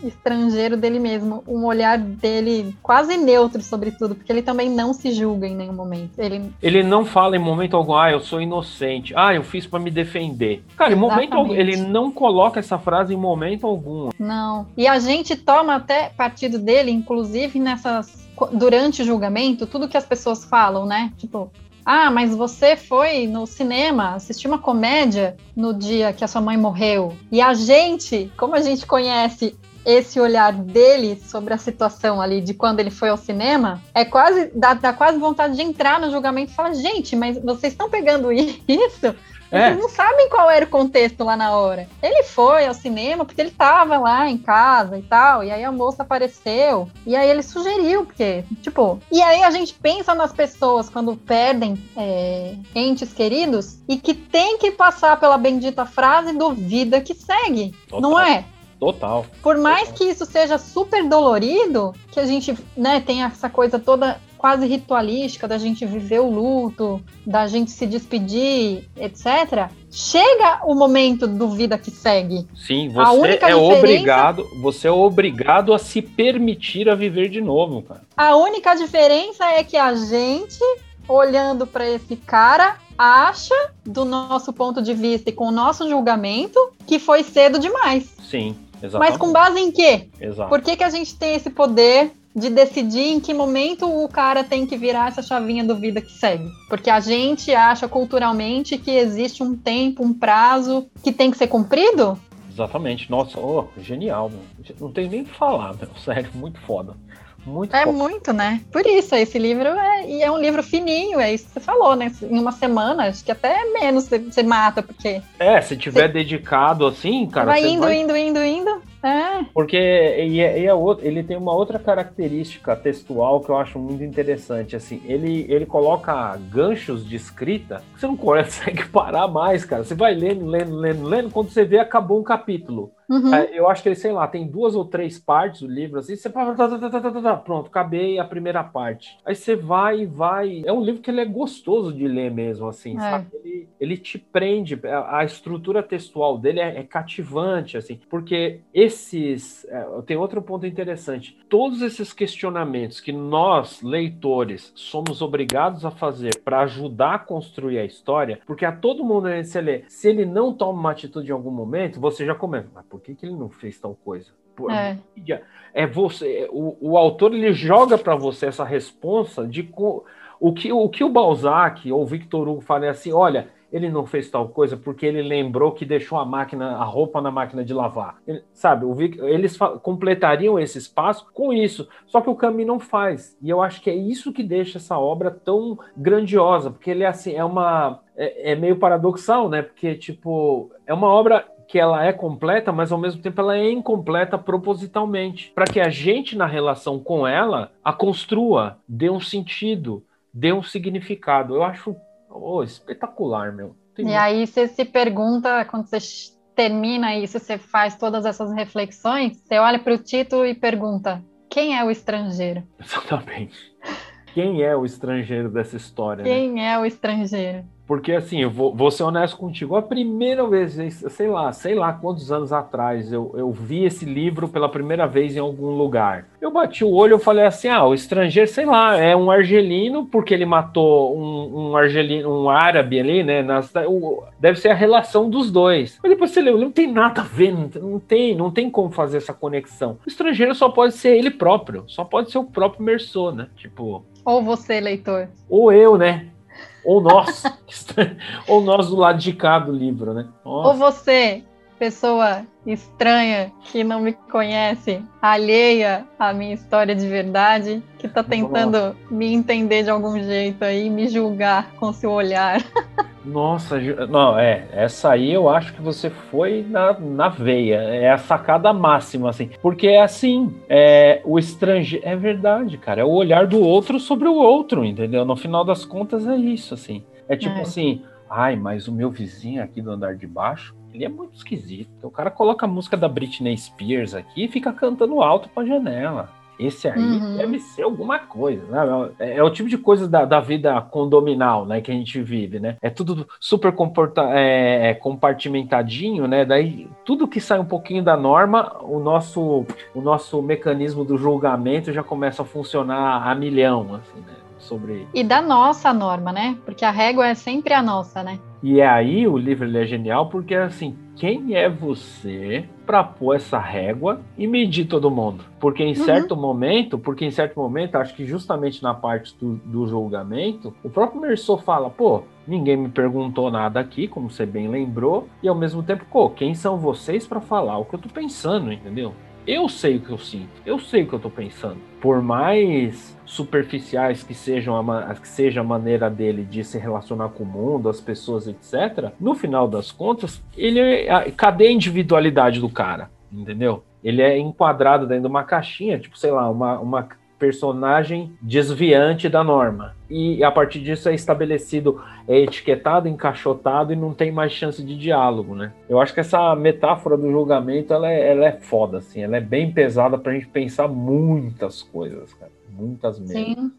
Estrangeiro dele mesmo. Um olhar dele quase neutro sobre tudo, porque ele também não se julga em nenhum momento. Ele, ele não fala em momento algum, ah, eu sou inocente. Ah, eu fiz para me defender. Cara, em momento algum, ele não coloca essa frase em momento algum. Não. E a gente toma até partido dele, inclusive nessas durante o julgamento, tudo que as pessoas falam, né? Tipo, ah, mas você foi no cinema assistir uma comédia no dia que a sua mãe morreu. E a gente, como a gente conhece esse olhar dele sobre a situação ali de quando ele foi ao cinema, é quase dá, dá quase vontade de entrar no julgamento e falar, gente, mas vocês estão pegando isso é. Eles não sabem qual era o contexto lá na hora. Ele foi ao cinema porque ele estava lá em casa e tal, e aí a moça apareceu, e aí ele sugeriu, porque, tipo. E aí a gente pensa nas pessoas quando perdem é, entes queridos e que tem que passar pela bendita frase do vida que segue, Total. não é? Total. Por mais Total. que isso seja super dolorido, que a gente, né, tem essa coisa toda quase ritualística da gente viver o luto, da gente se despedir, etc. Chega o momento do vida que segue. Sim, você é obrigado, você é obrigado a se permitir a viver de novo, cara. A única diferença é que a gente olhando para esse cara acha do nosso ponto de vista e com o nosso julgamento que foi cedo demais. Sim. Exatamente. Mas com base em quê? Exato. Por que, que a gente tem esse poder de decidir em que momento o cara tem que virar essa chavinha do vida que segue. Porque a gente acha culturalmente que existe um tempo, um prazo que tem que ser cumprido. Exatamente. Nossa, oh, genial. Meu. Não tem nem o que falar, meu. Sério, muito foda. Muito é muito, né? Por isso, esse livro é, e é um livro fininho, é isso que você falou, né? Em uma semana, acho que até menos você, você mata, porque. É, se tiver você... dedicado assim, cara. Vai indo, vai... indo, indo, indo. É. Porque e é, e é ele tem uma outra característica textual que eu acho muito interessante. Assim, ele, ele coloca ganchos de escrita que você não consegue parar mais, cara. Você vai lendo, lendo, lendo, lendo. Quando você vê, acabou um capítulo. Uhum. É, eu acho que ele, sei lá, tem duas ou três partes do livro, assim, você tá, tá, tá, pronto, acabei a primeira parte. Aí você vai e vai. É um livro que ele é gostoso de ler mesmo, assim, é. sabe? Ele, te prende, a, estrutura textual dele é, é, cativante, assim, porque esses. É, tem outro ponto interessante. Todos esses questionamentos que nós, leitores, somos obrigados a fazer para ajudar a construir a história, porque a todo momento você lê, se ele não toma uma atitude em algum momento, você já começa, mas por que, que ele não fez tal coisa? é. é você, o, o autor ele joga para você essa resposta de o que o que o Balzac ou o Victor Hugo fala é assim, olha, ele não fez tal coisa porque ele lembrou que deixou a máquina, a roupa na máquina de lavar. Ele, sabe, Vic, eles completariam esse espaço com isso. Só que o Camus não faz. E eu acho que é isso que deixa essa obra tão grandiosa, porque ele é assim, é uma é, é meio paradoxal, né? Porque tipo, é uma obra que ela é completa, mas ao mesmo tempo ela é incompleta propositalmente, para que a gente na relação com ela a construa, dê um sentido, dê um significado. Eu acho oh, espetacular, meu. Tem e muito... aí você se pergunta quando você termina isso, você faz todas essas reflexões, você olha para o título e pergunta: quem é o estrangeiro? Exatamente. Quem é o estrangeiro dessa história? Quem né? é o estrangeiro? Porque assim, eu vou, vou, ser honesto contigo. A primeira vez, sei lá, sei lá quantos anos atrás, eu, eu vi esse livro pela primeira vez em algum lugar. Eu bati o olho e falei assim: ah, o estrangeiro, sei lá, é um argelino, porque ele matou um, um argelino, um árabe ali, né? O, deve ser a relação dos dois. Mas depois você leu, não tem nada a ver, não, não tem, não tem como fazer essa conexão. O estrangeiro só pode ser ele próprio, só pode ser o próprio Merceau, né? Tipo. Ou você, leitor. Ou eu, né? Ou nós, ou nós do lado de cá do livro, né? Nossa. Ou você, pessoa estranha que não me conhece, alheia à minha história de verdade, que tá tentando me entender de algum jeito aí, me julgar com seu olhar. Nossa, não, é, essa aí eu acho que você foi na, na veia, é a sacada máxima, assim, porque é assim, é, o estrangeiro, é verdade, cara, é o olhar do outro sobre o outro, entendeu? No final das contas é isso, assim, é tipo é. assim, ai, mas o meu vizinho aqui do andar de baixo, ele é muito esquisito, o cara coloca a música da Britney Spears aqui e fica cantando alto pra janela. Esse aí uhum. deve ser alguma coisa, né? É, é, o tipo de coisa da, da, vida condominal, né, que a gente vive, né? É tudo super comporta é, é, compartimentadinho, né? Daí tudo que sai um pouquinho da norma, o nosso, o nosso mecanismo do julgamento já começa a funcionar a milhão, assim, né? Sobre... E da nossa norma, né? Porque a régua é sempre a nossa, né? E é aí o livro é genial, porque assim, quem é você para pôr essa régua e medir todo mundo? Porque em uhum. certo momento, porque em certo momento, acho que justamente na parte do, do julgamento, o próprio Merceau fala, pô, ninguém me perguntou nada aqui, como você bem lembrou, e ao mesmo tempo, pô, quem são vocês para falar o que eu tô pensando, entendeu? Eu sei o que eu sinto, eu sei o que eu tô pensando. Por mais superficiais que sejam a, que seja a maneira dele de se relacionar com o mundo, as pessoas, etc., no final das contas, ele é, cadê a individualidade do cara? Entendeu? Ele é enquadrado dentro de uma caixinha, tipo, sei lá, uma, uma personagem desviante da norma. E a partir disso é estabelecido, é etiquetado, encaixotado e não tem mais chance de diálogo, né? Eu acho que essa metáfora do julgamento, ela é, ela é foda, assim, ela é bem pesada pra gente pensar muitas coisas, cara. Muitas mesmo. Sim,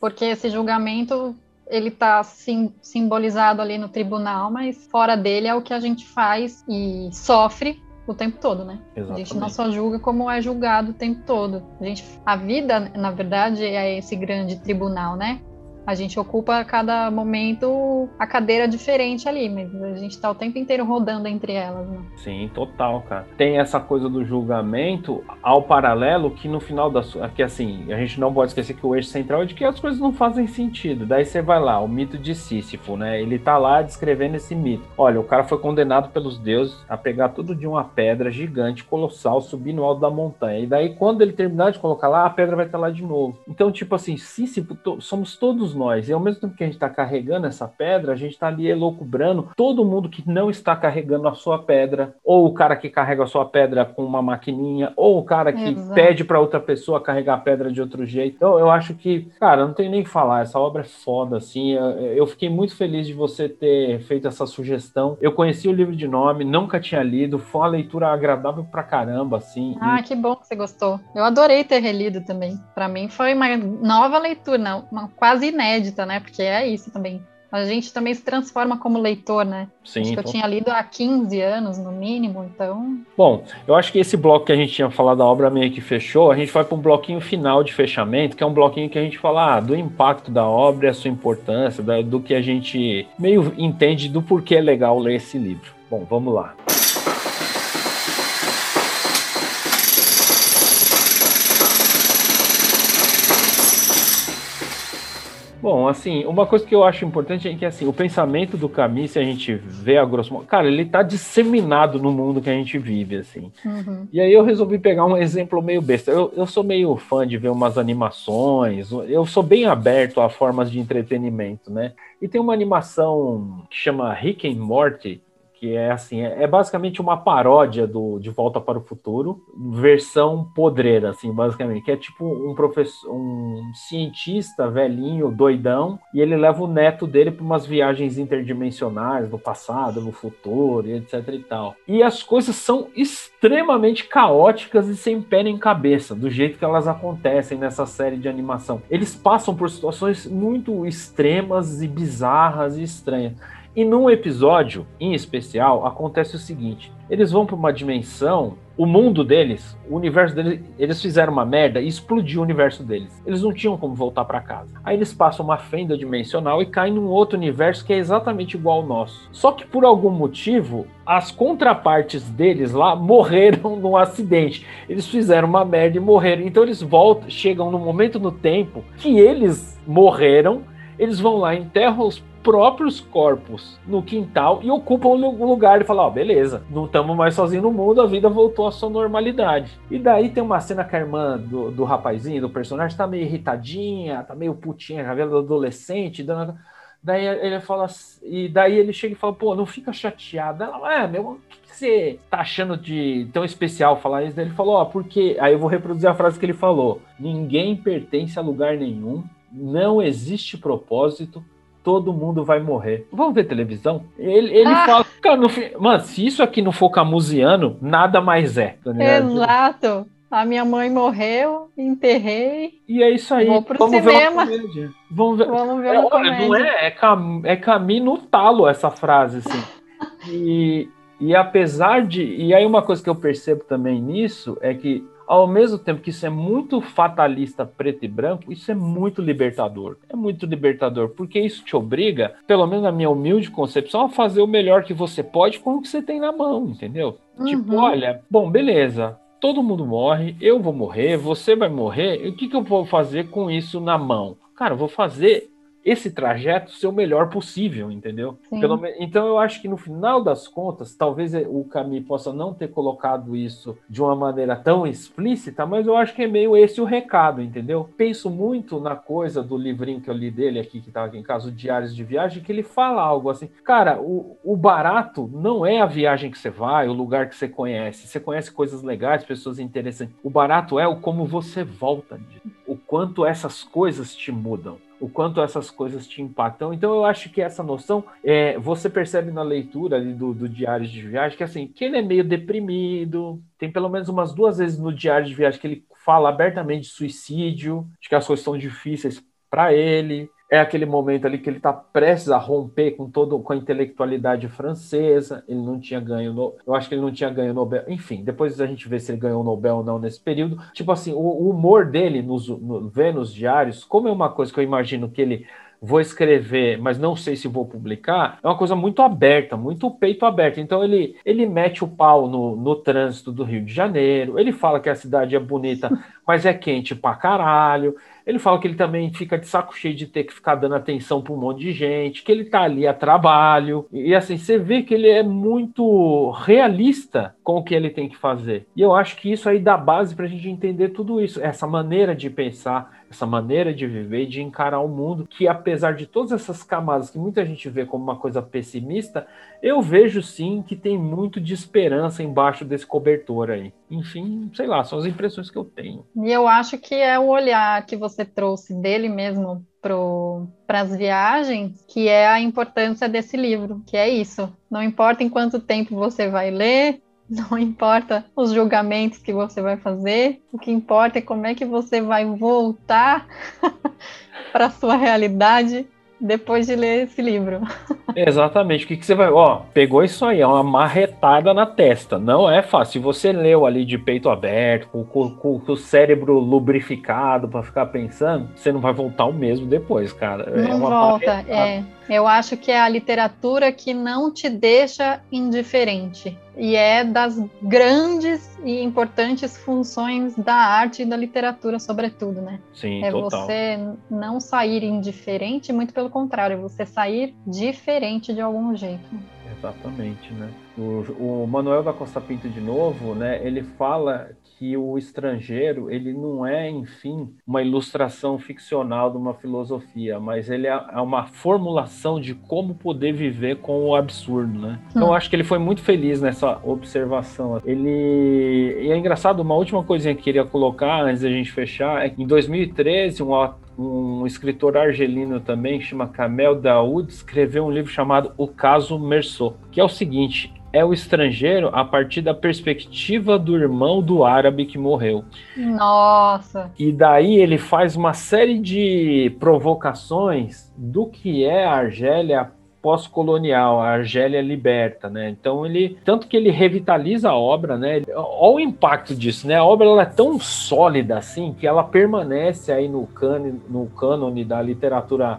porque esse julgamento ele está sim, simbolizado ali no tribunal, mas fora dele é o que a gente faz e sofre o tempo todo, né? Exatamente. A gente não só julga como é julgado o tempo todo. A gente, a vida, na verdade, é esse grande tribunal, né? A gente ocupa a cada momento a cadeira diferente ali, mas a gente tá o tempo inteiro rodando entre elas, né? Sim, total, cara. Tem essa coisa do julgamento ao paralelo que no final da que assim, a gente não pode esquecer que o eixo central é de que as coisas não fazem sentido. Daí você vai lá, o mito de Sísifo, né? Ele tá lá descrevendo esse mito. Olha, o cara foi condenado pelos deuses a pegar tudo de uma pedra gigante, colossal, subir no alto da montanha. E daí quando ele terminar de colocar lá, a pedra vai estar lá de novo. Então, tipo assim, Sísifo, somos todos todos nós. E ao mesmo tempo que a gente está carregando essa pedra, a gente está ali elocubrando todo mundo que não está carregando a sua pedra, ou o cara que carrega a sua pedra com uma maquininha, ou o cara que Exato. pede para outra pessoa carregar a pedra de outro jeito. Então eu acho que, cara, não tem nem que falar, essa obra é foda, assim. Eu fiquei muito feliz de você ter feito essa sugestão. Eu conheci o livro de nome, nunca tinha lido, foi uma leitura agradável pra caramba, assim. Ah, e... que bom que você gostou. Eu adorei ter relido também. Para mim foi uma nova leitura, não, uma quase inédita inédita, né? Porque é isso também. A gente também se transforma como leitor, né? Sim. Acho que eu tinha lido há 15 anos, no mínimo, então. Bom, eu acho que esse bloco que a gente tinha falado da obra meio que fechou, a gente vai para um bloquinho final de fechamento, que é um bloquinho que a gente fala ah, do impacto da obra, a sua importância, do que a gente meio entende do porquê é legal ler esse livro. Bom, vamos lá. Bom, assim, uma coisa que eu acho importante é que assim, o pensamento do Camus, se a gente vê a grosso modo, cara, ele tá disseminado no mundo que a gente vive, assim. Uhum. E aí eu resolvi pegar um exemplo meio besta. Eu, eu sou meio fã de ver umas animações, eu sou bem aberto a formas de entretenimento, né? E tem uma animação que chama Rick and Morty, que é assim, é, é, basicamente uma paródia do De Volta para o Futuro, versão podreira, assim, basicamente, que é tipo um professor, um cientista velhinho, doidão, e ele leva o neto dele para umas viagens interdimensionais no passado, no futuro, e etc e tal. E as coisas são extremamente caóticas e sem pé nem cabeça, do jeito que elas acontecem nessa série de animação. Eles passam por situações muito extremas e bizarras e estranhas. E num episódio em especial acontece o seguinte: eles vão para uma dimensão, o mundo deles, o universo deles, eles fizeram uma merda e explodiu o universo deles. Eles não tinham como voltar para casa. Aí eles passam uma fenda dimensional e caem num outro universo que é exatamente igual ao nosso. Só que por algum motivo, as contrapartes deles lá morreram num acidente. Eles fizeram uma merda e morreram. Então eles voltam, chegam no momento no tempo que eles morreram eles vão lá, enterram os próprios corpos no quintal e ocupam o lugar e falam: Ó, oh, beleza, não estamos mais sozinhos no mundo, a vida voltou à sua normalidade. E daí tem uma cena que a irmã do, do rapazinho, do personagem, tá meio irritadinha, tá meio putinha, cabelo adolescente, dando. Daí ele fala, e daí ele chega e fala, pô, não fica chateada. Ela, é, meu, o que, você tá achando de tão especial falar isso? Daí ele falou, ó, porque. Aí eu vou reproduzir a frase que ele falou: ninguém pertence a lugar nenhum, não existe propósito, todo mundo vai morrer. Vamos ver televisão? Ele, ele ah. fala, cara, no fim, mano, se isso aqui não for camusiano, nada mais é. Tá Exato. A minha mãe morreu, enterrei. E é isso aí. Vou pro Vamos cinema. Ver Vamos ver. Vamos ver é, olha, não é, é, cam, é caminho no talo essa frase, assim. e, e apesar de. E aí, uma coisa que eu percebo também nisso é que ao mesmo tempo que isso é muito fatalista, preto e branco, isso é muito libertador. É muito libertador, porque isso te obriga, pelo menos na minha humilde concepção, a fazer o melhor que você pode com o que você tem na mão, entendeu? Tipo, uhum. Tipo, olha, bom, beleza, todo mundo morre, eu vou morrer, você vai morrer, e o que, que eu vou fazer com isso na mão? Cara, eu vou fazer esse trajeto ser o melhor possível, entendeu? Pelo, então eu acho que no final das contas, talvez o Camille possa não ter colocado isso de uma maneira tão explícita, mas eu acho que é meio esse o recado, entendeu? Penso muito na coisa do livrinho que eu li dele aqui, que estava aqui em casa, o Diários de Viagem, que ele fala algo assim, cara, o, o barato não é a viagem que você vai, o lugar que você conhece. Você conhece coisas legais, pessoas interessantes. O barato é o como você volta, o quanto essas coisas te mudam o quanto essas coisas te impactam. Então eu acho que essa noção, é, você percebe na leitura do, do Diário de Viagem que assim, que ele é meio deprimido. Tem pelo menos umas duas vezes no Diário de Viagem que ele fala abertamente de suicídio, de que as coisas são difíceis para ele é aquele momento ali que ele está prestes a romper com todo com a intelectualidade francesa. Ele não tinha ganho, no, eu acho que ele não tinha ganho Nobel. Enfim, depois a gente vê se ele ganhou o Nobel ou não nesse período. Tipo assim, o, o humor dele nos no, Vênus diários, como é uma coisa que eu imagino que ele vou escrever, mas não sei se vou publicar, é uma coisa muito aberta, muito peito aberto. Então ele, ele mete o pau no, no trânsito do Rio de Janeiro, ele fala que a cidade é bonita, mas é quente pra caralho. Ele fala que ele também fica de saco cheio de ter que ficar dando atenção para um monte de gente, que ele tá ali a trabalho. E assim, você vê que ele é muito realista com o que ele tem que fazer. E eu acho que isso aí dá base para a gente entender tudo isso, essa maneira de pensar, essa maneira de viver e de encarar o mundo, que apesar de todas essas camadas que muita gente vê como uma coisa pessimista, eu vejo sim que tem muito de esperança embaixo desse cobertor aí. Enfim, sei lá, são as impressões que eu tenho. E eu acho que é o olhar que você trouxe dele mesmo para as viagens, que é a importância desse livro, que é isso. Não importa em quanto tempo você vai ler, não importa os julgamentos que você vai fazer, o que importa é como é que você vai voltar para sua realidade depois de ler esse livro. Exatamente. O que, que você vai. Ó, pegou isso aí, é uma marretada na testa. Não é fácil. Se você leu ali de peito aberto, com, com, com o cérebro lubrificado para ficar pensando, você não vai voltar o mesmo depois, cara. É não volta, é. Eu acho que é a literatura que não te deixa indiferente. E é das grandes e importantes funções da arte e da literatura, sobretudo, né? Sim, é total. você não sair indiferente, muito pelo contrário, você sair diferente de algum jeito. Exatamente, né? O, o Manuel da Costa Pinto, de novo, né? Ele fala que o estrangeiro ele não é, enfim, uma ilustração ficcional de uma filosofia, mas ele é, é uma formulação de como poder viver com o absurdo, né? Então eu acho que ele foi muito feliz nessa observação. Ele e é engraçado, uma última coisinha que eu queria colocar antes da gente fechar é que em 2013 um um escritor argelino também, chama Kamel Daoud, escreveu um livro chamado O Caso Merceau, que é o seguinte: é o estrangeiro a partir da perspectiva do irmão do árabe que morreu. Nossa! E daí ele faz uma série de provocações do que é a Argélia pós-colonial, a Argélia liberta, né? Então ele, tanto que ele revitaliza a obra, né? Olha o impacto disso, né? A obra ela é tão sólida assim que ela permanece aí no cânone, no cânone da literatura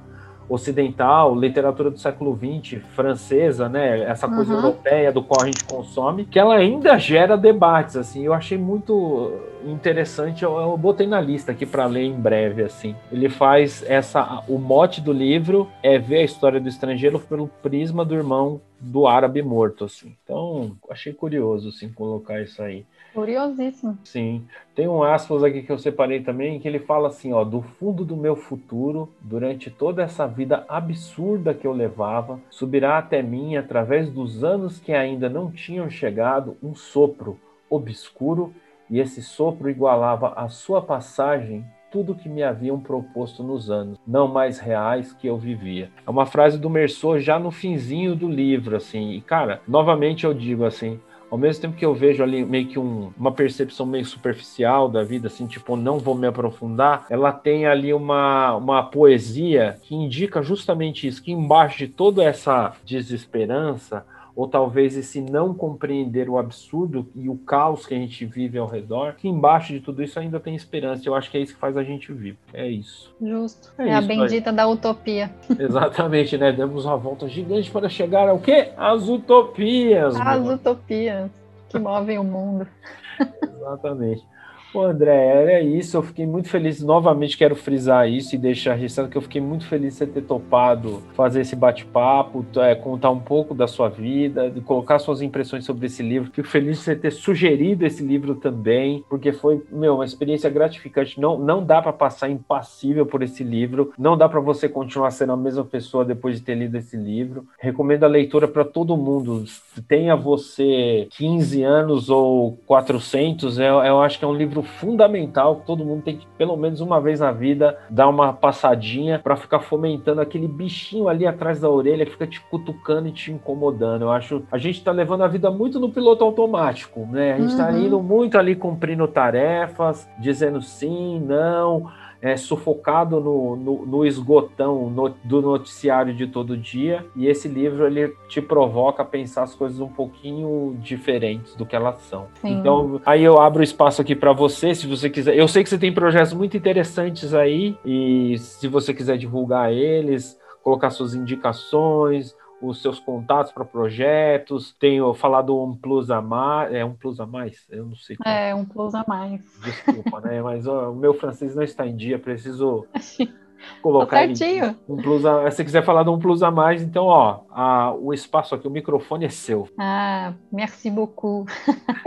ocidental, literatura do século XX, francesa, né? Essa coisa uhum. europeia do qual a gente consome, que ela ainda gera debates, assim. Eu achei muito interessante, eu, eu botei na lista aqui para ler em breve, assim. Ele faz essa, o mote do livro é ver a história do estrangeiro pelo prisma do irmão do árabe morto, assim. Então, achei curioso, assim, colocar isso aí. Curiosíssimo. Sim. Tem um aspas aqui que eu separei também, que ele fala assim, ó, do fundo do meu futuro, durante toda essa vida absurda que eu levava, subirá até mim, através dos anos que ainda não tinham chegado, um sopro obscuro, e esse sopro igualava a sua passagem tudo que me haviam proposto nos anos, não mais reais que eu vivia. É uma frase do Merceau já no finzinho do livro, assim. E cara, novamente eu digo assim, ao mesmo tempo que eu vejo ali meio que um, uma percepção meio superficial da vida, assim, tipo, não vou me aprofundar, ela tem ali uma, uma poesia que indica justamente isso, que embaixo de toda essa desesperança, ou talvez esse não compreender o absurdo e o caos que a gente vive ao redor, que embaixo de tudo isso ainda tem esperança. Eu acho que é isso que faz a gente viver. É isso. Justo. É, é isso, a bendita da utopia. Exatamente, né? Demos uma volta gigante para chegar ao quê? As utopias. As utopias que movem o mundo. Exatamente. Pô, André, era isso. Eu fiquei muito feliz. Novamente quero frisar isso e deixar registrado que eu fiquei muito feliz de você ter topado fazer esse bate-papo, é, contar um pouco da sua vida, de colocar suas impressões sobre esse livro. Fico feliz de você ter sugerido esse livro também, porque foi, meu, uma experiência gratificante. Não, não dá para passar impassível por esse livro. Não dá para você continuar sendo a mesma pessoa depois de ter lido esse livro. Recomendo a leitura para todo mundo. Tenha você 15 anos ou 400, eu, eu acho que é um livro fundamental que todo mundo tem que, pelo menos uma vez na vida, dar uma passadinha para ficar fomentando aquele bichinho ali atrás da orelha que fica te cutucando e te incomodando. Eu acho a gente está levando a vida muito no piloto automático, né? A gente está uhum. indo muito ali cumprindo tarefas, dizendo sim, não é, sufocado no, no, no esgotão no, do noticiário de todo dia. E esse livro ele te provoca a pensar as coisas um pouquinho diferentes do que elas são. Sim. Então, aí eu abro espaço aqui para você, se você quiser. Eu sei que você tem projetos muito interessantes aí, e se você quiser divulgar eles, colocar suas indicações, os seus contatos para projetos, tenho falado um plus a mais, é um plus a mais, eu não sei. É um plus a mais. Desculpa, né? Mas ó, o meu francês não está em dia, preciso colocar certinho. um plus a, se quiser falar de um plus a mais, então ó, a, o espaço aqui, o microfone é seu. Ah, merci beaucoup.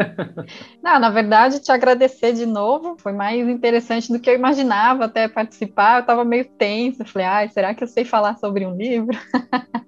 não, na verdade, te agradecer de novo, foi mais interessante do que eu imaginava até participar. Eu estava meio tensa, falei, ah, será que eu sei falar sobre um livro?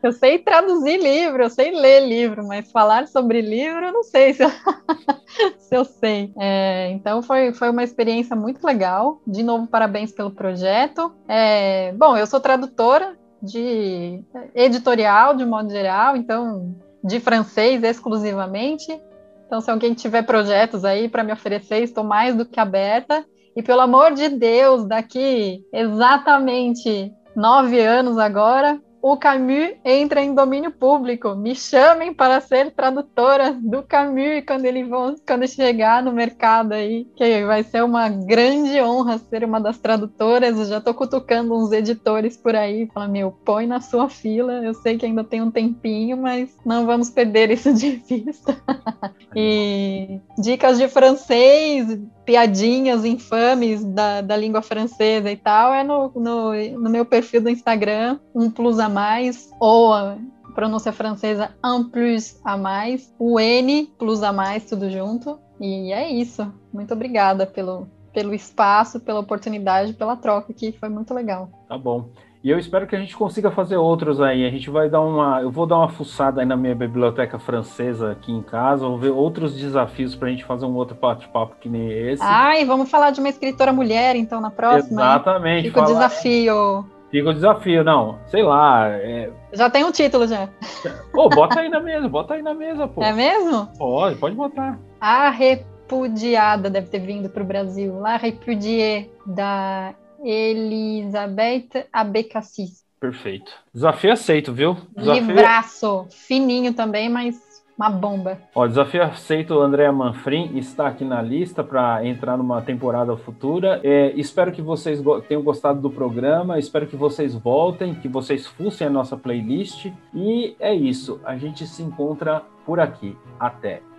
Eu sei traduzir livro, eu sei ler livro, mas falar sobre livro, eu não sei se eu, se eu sei. É, então foi, foi uma experiência muito legal. De novo, parabéns pelo projeto. É, bom, eu sou tradutora de editorial, de modo geral, então de francês exclusivamente. Então, se alguém tiver projetos aí para me oferecer, estou mais do que aberta. E pelo amor de Deus, daqui exatamente nove anos agora, o Camus entra em domínio público. Me chamem para ser tradutora do Camus quando ele quando chegar no mercado aí, que vai ser uma grande honra ser uma das tradutoras. Eu já estou cutucando uns editores por aí, falando, meu, põe na sua fila. Eu sei que ainda tem um tempinho, mas não vamos perder isso de vista. e dicas de francês, piadinhas infames da, da língua francesa e tal, é no, no, no meu perfil do Instagram, um plus a mais, ou a pronúncia francesa un plus a mais, o N plus a mais, tudo junto. E é isso. Muito obrigada pelo, pelo espaço, pela oportunidade, pela troca, que foi muito legal. Tá bom. E eu espero que a gente consiga fazer outros aí. A gente vai dar uma. Eu vou dar uma fuçada aí na minha biblioteca francesa aqui em casa. Vou ver outros desafios para a gente fazer um outro bate-papo que nem esse. Ai, vamos falar de uma escritora mulher, então, na próxima. Exatamente. Fica o desafio. Fica o desafio, não. Sei lá. É... Já tem um título já. Pô, bota aí na mesa, bota aí na mesa, pô. É mesmo? Pode, pode botar. A Repudiada deve ter vindo para o Brasil. La Repudie, da Elizabeth Abecassis. Perfeito. Desafio aceito, viu? Desafio... Livraço. Fininho também, mas uma bomba. Ó, desafio aceito, Andréa Manfrim está aqui na lista para entrar numa temporada futura. É, espero que vocês tenham gostado do programa, espero que vocês voltem, que vocês fussem a nossa playlist. E é isso, a gente se encontra por aqui. Até!